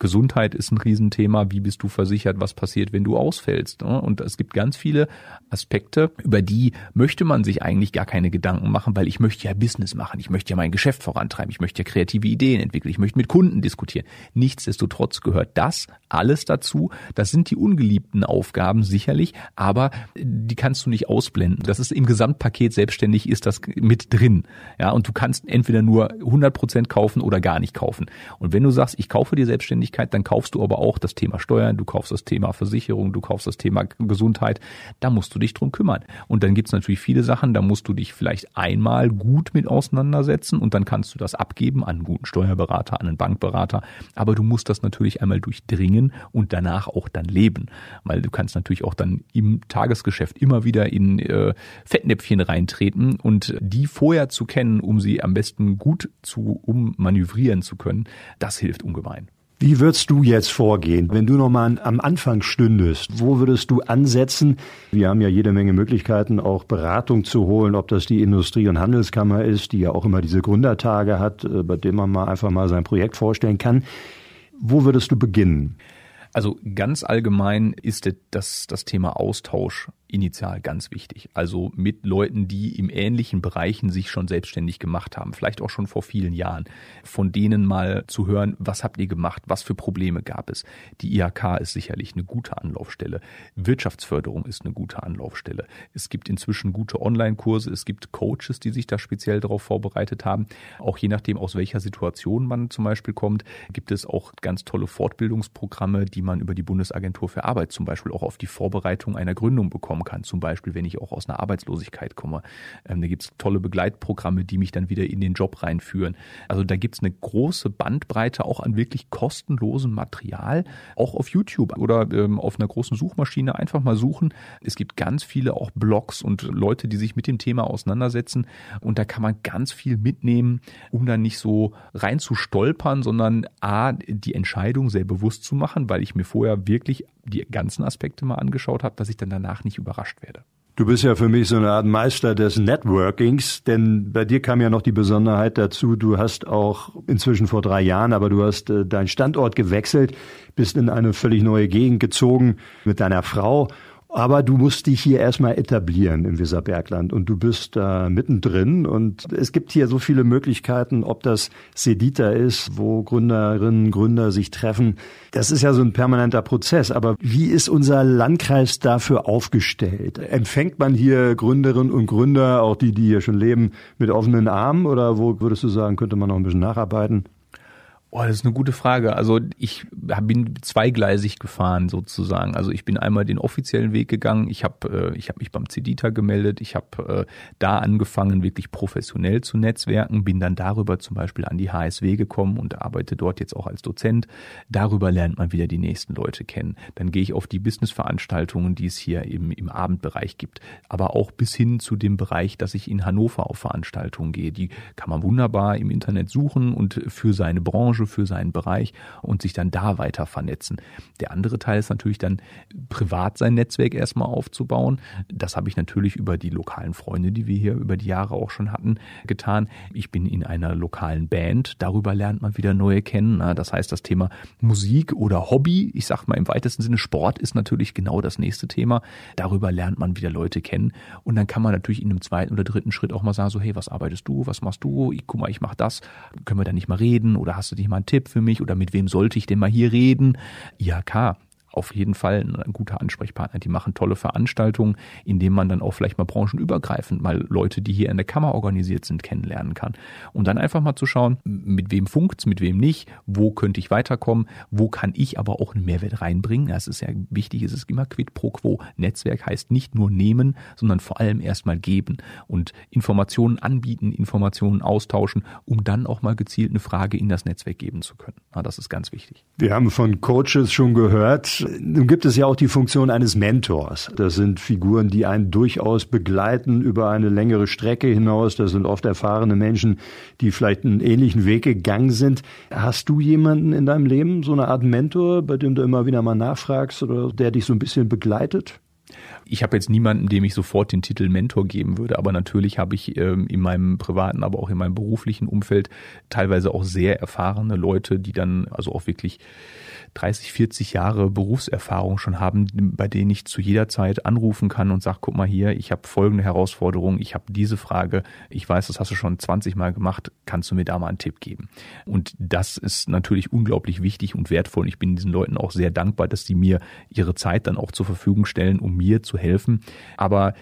Gesundheit ist ein Riesenthema. Wie bist du versichert? Was passiert, wenn du ausfällst? Ne? Und es gibt ganz viele Aspekte, über die möchte man sich eigentlich gar keine Gedanken machen, weil ich möchte ja Business machen. Ich möchte ja mein Geschäft vorantreiben. Ich möchte ja kreative Ideen entwickeln. Ich möchte mit Kunden diskutieren. Nichtsdestotrotz gehört das alles dazu. Das sind die ungeliebten Aufgaben sicherlich, aber die kannst du nicht ausblenden. Das ist im Gesamtpaket selbstständig ist das mit drin. Ja, und du kannst entweder nur 100 Prozent kaufen oder gar nicht kaufen. Und wenn du sagst, ich kaufe die Selbstständigkeit, dann kaufst du aber auch das Thema Steuern, du kaufst das Thema Versicherung, du kaufst das Thema Gesundheit. Da musst du dich drum kümmern. Und dann gibt's natürlich viele Sachen, da musst du dich vielleicht einmal gut mit auseinandersetzen und dann kannst du das abgeben an einen guten Steuerberater, an einen Bankberater. Aber du musst das natürlich einmal durchdringen und danach auch dann leben. Weil du kannst natürlich auch dann im Tagesgeschäft immer wieder in äh, Fettnäpfchen reintreten und die vorher zu kennen, um sie am besten gut zu ummanövrieren zu können, das hilft ungemein. Wie würdest du jetzt vorgehen, wenn du nochmal am Anfang stündest? Wo würdest du ansetzen? Wir haben ja jede Menge Möglichkeiten, auch Beratung zu holen, ob das die Industrie- und Handelskammer ist, die ja auch immer diese Gründertage hat, äh, bei dem man mal einfach mal sein Projekt vorstellen kann. Wo würdest du beginnen? Also ganz allgemein ist das, das Thema Austausch initial ganz wichtig. Also mit Leuten, die im ähnlichen Bereichen sich schon selbstständig gemacht haben, vielleicht auch schon vor vielen Jahren, von denen mal zu hören, was habt ihr gemacht, was für Probleme gab es. Die IHK ist sicherlich eine gute Anlaufstelle. Wirtschaftsförderung ist eine gute Anlaufstelle. Es gibt inzwischen gute Online-Kurse, es gibt Coaches, die sich da speziell darauf vorbereitet haben. Auch je nachdem, aus welcher Situation man zum Beispiel kommt, gibt es auch ganz tolle Fortbildungsprogramme, die man über die Bundesagentur für Arbeit zum Beispiel auch auf die Vorbereitung einer Gründung bekommt kommen kann. Zum Beispiel, wenn ich auch aus einer Arbeitslosigkeit komme. Ähm, da gibt es tolle Begleitprogramme, die mich dann wieder in den Job reinführen. Also da gibt es eine große Bandbreite auch an wirklich kostenlosem Material, auch auf YouTube oder ähm, auf einer großen Suchmaschine einfach mal suchen. Es gibt ganz viele auch Blogs und Leute, die sich mit dem Thema auseinandersetzen und da kann man ganz viel mitnehmen, um dann nicht so rein zu stolpern, sondern a die Entscheidung sehr bewusst zu machen, weil ich mir vorher wirklich die ganzen Aspekte mal angeschaut habe, dass ich dann danach nicht überrascht werde. Du bist ja für mich so eine Art Meister des Networkings, denn bei dir kam ja noch die Besonderheit dazu, du hast auch inzwischen vor drei Jahren, aber du hast äh, deinen Standort gewechselt, bist in eine völlig neue Gegend gezogen mit deiner Frau aber du musst dich hier erstmal etablieren im Weserbergland und du bist da mittendrin und es gibt hier so viele Möglichkeiten, ob das Sedita ist, wo Gründerinnen, Gründer sich treffen. Das ist ja so ein permanenter Prozess. Aber wie ist unser Landkreis dafür aufgestellt? Empfängt man hier Gründerinnen und Gründer, auch die, die hier schon leben, mit offenen Armen oder wo würdest du sagen, könnte man noch ein bisschen nacharbeiten? Oh, das ist eine gute Frage. Also ich bin zweigleisig gefahren sozusagen. Also ich bin einmal den offiziellen Weg gegangen. Ich habe äh, ich hab mich beim CEDITA gemeldet. Ich habe äh, da angefangen, wirklich professionell zu netzwerken. Bin dann darüber zum Beispiel an die HSW gekommen und arbeite dort jetzt auch als Dozent. Darüber lernt man wieder die nächsten Leute kennen. Dann gehe ich auf die Businessveranstaltungen, die es hier im, im Abendbereich gibt. Aber auch bis hin zu dem Bereich, dass ich in Hannover auf Veranstaltungen gehe. Die kann man wunderbar im Internet suchen und für seine Branche Branche, für seinen Bereich und sich dann da weiter vernetzen. Der andere Teil ist natürlich dann privat sein Netzwerk erstmal aufzubauen. Das habe ich natürlich über die lokalen Freunde, die wir hier über die Jahre auch schon hatten, getan. Ich bin in einer lokalen Band. Darüber lernt man wieder neue kennen. Das heißt, das Thema Musik oder Hobby, ich sage mal im weitesten Sinne Sport ist natürlich genau das nächste Thema. Darüber lernt man wieder Leute kennen. Und dann kann man natürlich in einem zweiten oder dritten Schritt auch mal sagen, so hey, was arbeitest du, was machst du? Ich, guck mal, ich mache das. Können wir da nicht mal reden? Oder hast du dich mal einen Tipp für mich oder mit wem sollte ich denn mal hier reden? IHK, auf jeden Fall ein guter Ansprechpartner. Die machen tolle Veranstaltungen, in denen man dann auch vielleicht mal branchenübergreifend mal Leute, die hier in der Kammer organisiert sind, kennenlernen kann. Und dann einfach mal zu schauen, mit wem funkt's, mit wem nicht, wo könnte ich weiterkommen, wo kann ich aber auch einen Mehrwert reinbringen. Das ist ja wichtig, es ist immer quid pro quo. Netzwerk heißt nicht nur nehmen, sondern vor allem erstmal geben und Informationen anbieten, Informationen austauschen, um dann auch mal gezielt eine Frage in das Netzwerk geben zu können. das ist ganz wichtig. Wir haben von Coaches schon gehört, nun gibt es ja auch die Funktion eines Mentors. Das sind Figuren, die einen durchaus begleiten über eine längere Strecke hinaus. Das sind oft erfahrene Menschen, die vielleicht einen ähnlichen Weg gegangen sind. Hast du jemanden in deinem Leben, so eine Art Mentor, bei dem du immer wieder mal nachfragst oder der dich so ein bisschen begleitet? Ich habe jetzt niemanden, dem ich sofort den Titel Mentor geben würde, aber natürlich habe ich ähm, in meinem privaten, aber auch in meinem beruflichen Umfeld teilweise auch sehr erfahrene Leute, die dann also auch wirklich 30, 40 Jahre Berufserfahrung schon haben, bei denen ich zu jeder Zeit anrufen kann und sage, guck mal hier, ich habe folgende Herausforderung, ich habe diese Frage, ich weiß, das hast du schon 20 Mal gemacht, kannst du mir da mal einen Tipp geben? Und das ist natürlich unglaublich wichtig und wertvoll. Ich bin diesen Leuten auch sehr dankbar, dass sie mir ihre Zeit dann auch zur Verfügung stellen, um mir zu helfen. Aber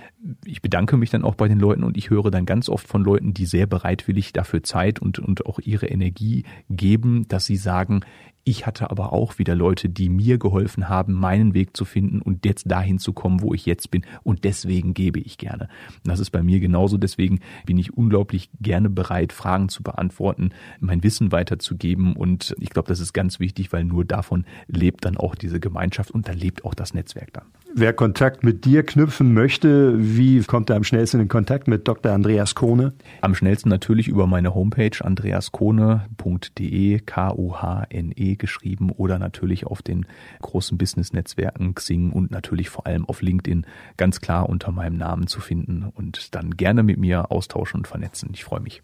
ich bedanke mich dann auch bei den Leuten und ich höre dann ganz oft von Leuten, die sehr bereitwillig dafür Zeit und, und auch ihre Energie geben, dass sie sagen, ich hatte aber auch wieder Leute, die mir geholfen haben, meinen Weg zu finden und jetzt dahin zu kommen, wo ich jetzt bin. Und deswegen gebe ich gerne. das ist bei mir genauso. Deswegen bin ich unglaublich gerne bereit, Fragen zu beantworten, mein Wissen weiterzugeben. Und ich glaube, das ist ganz wichtig, weil nur davon lebt dann auch diese Gemeinschaft und da lebt auch das Netzwerk dann. Wer Kontakt mit dir knüpfen möchte, wie kommt er am schnellsten in Kontakt mit Dr. Andreas Kohne? Am schnellsten natürlich über meine Homepage andreaskohne.de, K-O-H-N-E geschrieben oder natürlich auf den großen Business-Netzwerken Xing und natürlich vor allem auf LinkedIn ganz klar unter meinem Namen zu finden und dann gerne mit mir austauschen und vernetzen. Ich freue mich.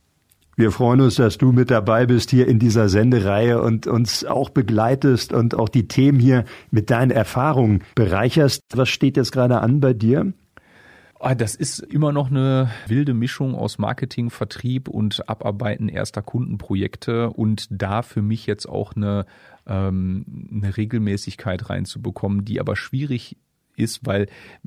Wir freuen uns, dass du mit dabei bist hier in dieser Sendereihe und uns auch begleitest und auch die Themen hier mit deinen Erfahrungen bereicherst. Was steht jetzt gerade an bei dir? Ah, das ist immer noch eine wilde Mischung aus Marketing, Vertrieb und Abarbeiten erster Kundenprojekte und da für mich jetzt auch eine, ähm, eine Regelmäßigkeit reinzubekommen, die aber schwierig ist, weil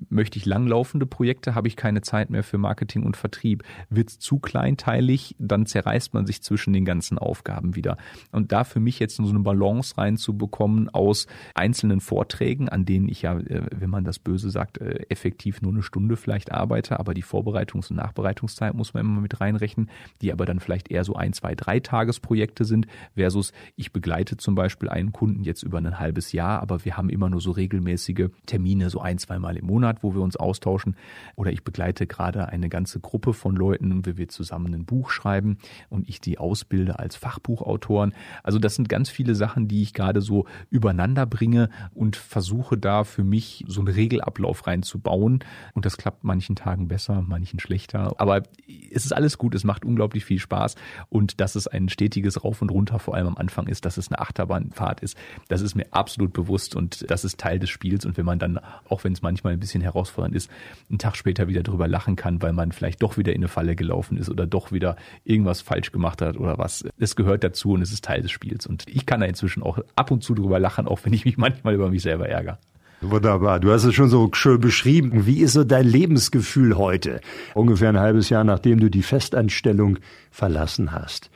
möchte ich langlaufende Projekte, habe ich keine Zeit mehr für Marketing und Vertrieb. Wird es zu kleinteilig, dann zerreißt man sich zwischen den ganzen Aufgaben wieder. Und da für mich jetzt so eine Balance reinzubekommen aus einzelnen Vorträgen, an denen ich ja, äh, wenn man das böse sagt, äh, effektiv nur eine Stunde vielleicht arbeite, aber die Vorbereitungs- und Nachbereitungszeit muss man immer mit reinrechnen, die aber dann vielleicht eher so ein, zwei, drei Tagesprojekte sind, versus ich begleite zum Beispiel einen Kunden jetzt über ein halbes Jahr, aber wir haben immer nur so regelmäßige Termine, so ein, zweimal im Monat, wo wir uns austauschen. Oder ich begleite gerade eine ganze Gruppe von Leuten, wie wir zusammen ein Buch schreiben und ich die ausbilde als Fachbuchautoren. Also das sind ganz viele Sachen, die ich gerade so übereinander bringe und versuche da für mich so einen Regelablauf reinzubauen. Und das klappt manchen Tagen besser, manchen schlechter. Aber es ist alles gut, es macht unglaublich viel Spaß und dass es ein stetiges Rauf und Runter vor allem am Anfang ist, dass es eine Achterbahnfahrt ist, das ist mir absolut bewusst und das ist Teil des Spiels. Und wenn man dann, auch wenn es manchmal ein bisschen herausfordernd ist, einen Tag später wieder drüber lachen kann, weil man vielleicht doch wieder in eine Falle gelaufen ist oder doch wieder irgendwas falsch gemacht hat oder was. Es gehört dazu und es ist Teil des Spiels. Und ich kann da inzwischen auch ab und zu drüber lachen, auch wenn ich mich manchmal über mich selber ärgere. Wunderbar. Du hast es schon so schön beschrieben. Wie ist so dein Lebensgefühl heute? Ungefähr ein halbes Jahr, nachdem du die Festanstellung verlassen hast.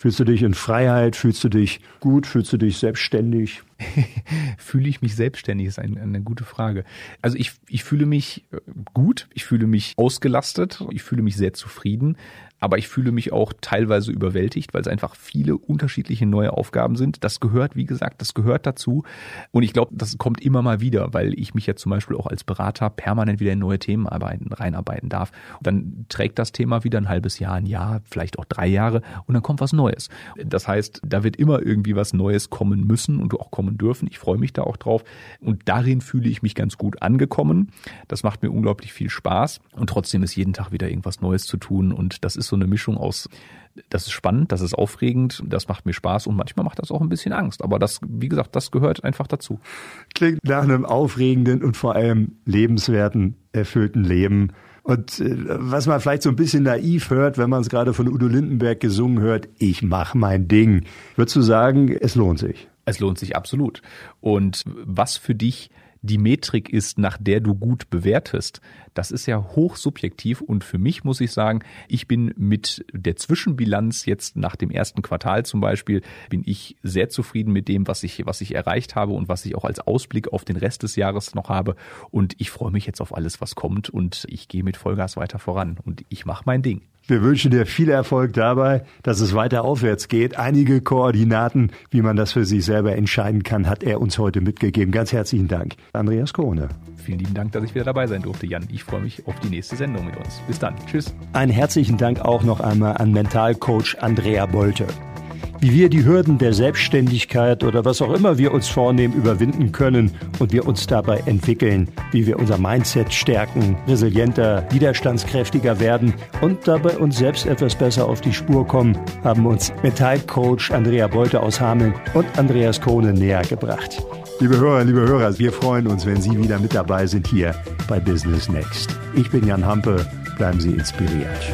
Fühlst du dich in Freiheit? Fühlst du dich gut? Fühlst du dich selbstständig? fühle ich mich selbstständig? Ist eine, eine gute Frage. Also ich, ich fühle mich äh, gut. Ich fühle mich ausgelastet. Ich fühle mich sehr zufrieden aber ich fühle mich auch teilweise überwältigt, weil es einfach viele unterschiedliche neue Aufgaben sind. Das gehört, wie gesagt, das gehört dazu. Und ich glaube, das kommt immer mal wieder, weil ich mich ja zum Beispiel auch als Berater permanent wieder in neue Themen arbeiten, reinarbeiten darf. Und dann trägt das Thema wieder ein halbes Jahr, ein Jahr, vielleicht auch drei Jahre und dann kommt was Neues. Das heißt, da wird immer irgendwie was Neues kommen müssen und auch kommen dürfen. Ich freue mich da auch drauf. Und darin fühle ich mich ganz gut angekommen. Das macht mir unglaublich viel Spaß. Und trotzdem ist jeden Tag wieder irgendwas Neues zu tun. Und das ist so eine Mischung aus, das ist spannend, das ist aufregend, das macht mir Spaß und manchmal macht das auch ein bisschen Angst. Aber das, wie gesagt, das gehört einfach dazu. Klingt nach einem aufregenden und vor allem lebenswerten, erfüllten Leben. Und äh, was man vielleicht so ein bisschen naiv hört, wenn man es gerade von Udo Lindenberg gesungen hört, ich mach mein Ding. Würdest du sagen, es lohnt sich? Es lohnt sich absolut. Und was für dich die Metrik ist, nach der du gut bewertest, das ist ja hochsubjektiv und für mich muss ich sagen, ich bin mit der Zwischenbilanz jetzt nach dem ersten Quartal zum Beispiel, bin ich sehr zufrieden mit dem, was ich, was ich erreicht habe und was ich auch als Ausblick auf den Rest des Jahres noch habe und ich freue mich jetzt auf alles, was kommt und ich gehe mit Vollgas weiter voran und ich mache mein Ding. Wir wünschen dir viel Erfolg dabei, dass es weiter aufwärts geht. Einige Koordinaten, wie man das für sich selber entscheiden kann, hat er uns heute mitgegeben. Ganz herzlichen Dank, Andreas Krone. Vielen lieben Dank, dass ich wieder dabei sein durfte, Jan. Ich freue mich auf die nächste Sendung mit uns. Bis dann. Tschüss. Einen herzlichen Dank auch noch einmal an Mentalcoach Andrea Bolte wie wir die Hürden der Selbstständigkeit oder was auch immer wir uns vornehmen, überwinden können und wir uns dabei entwickeln, wie wir unser Mindset stärken, resilienter, widerstandskräftiger werden und dabei uns selbst etwas besser auf die Spur kommen, haben uns Metallcoach Andrea Beute aus Hameln und Andreas Kohne näher gebracht. Liebe Hörer, liebe Hörer, wir freuen uns, wenn Sie wieder mit dabei sind hier bei Business Next. Ich bin Jan Hampe, bleiben Sie inspiriert.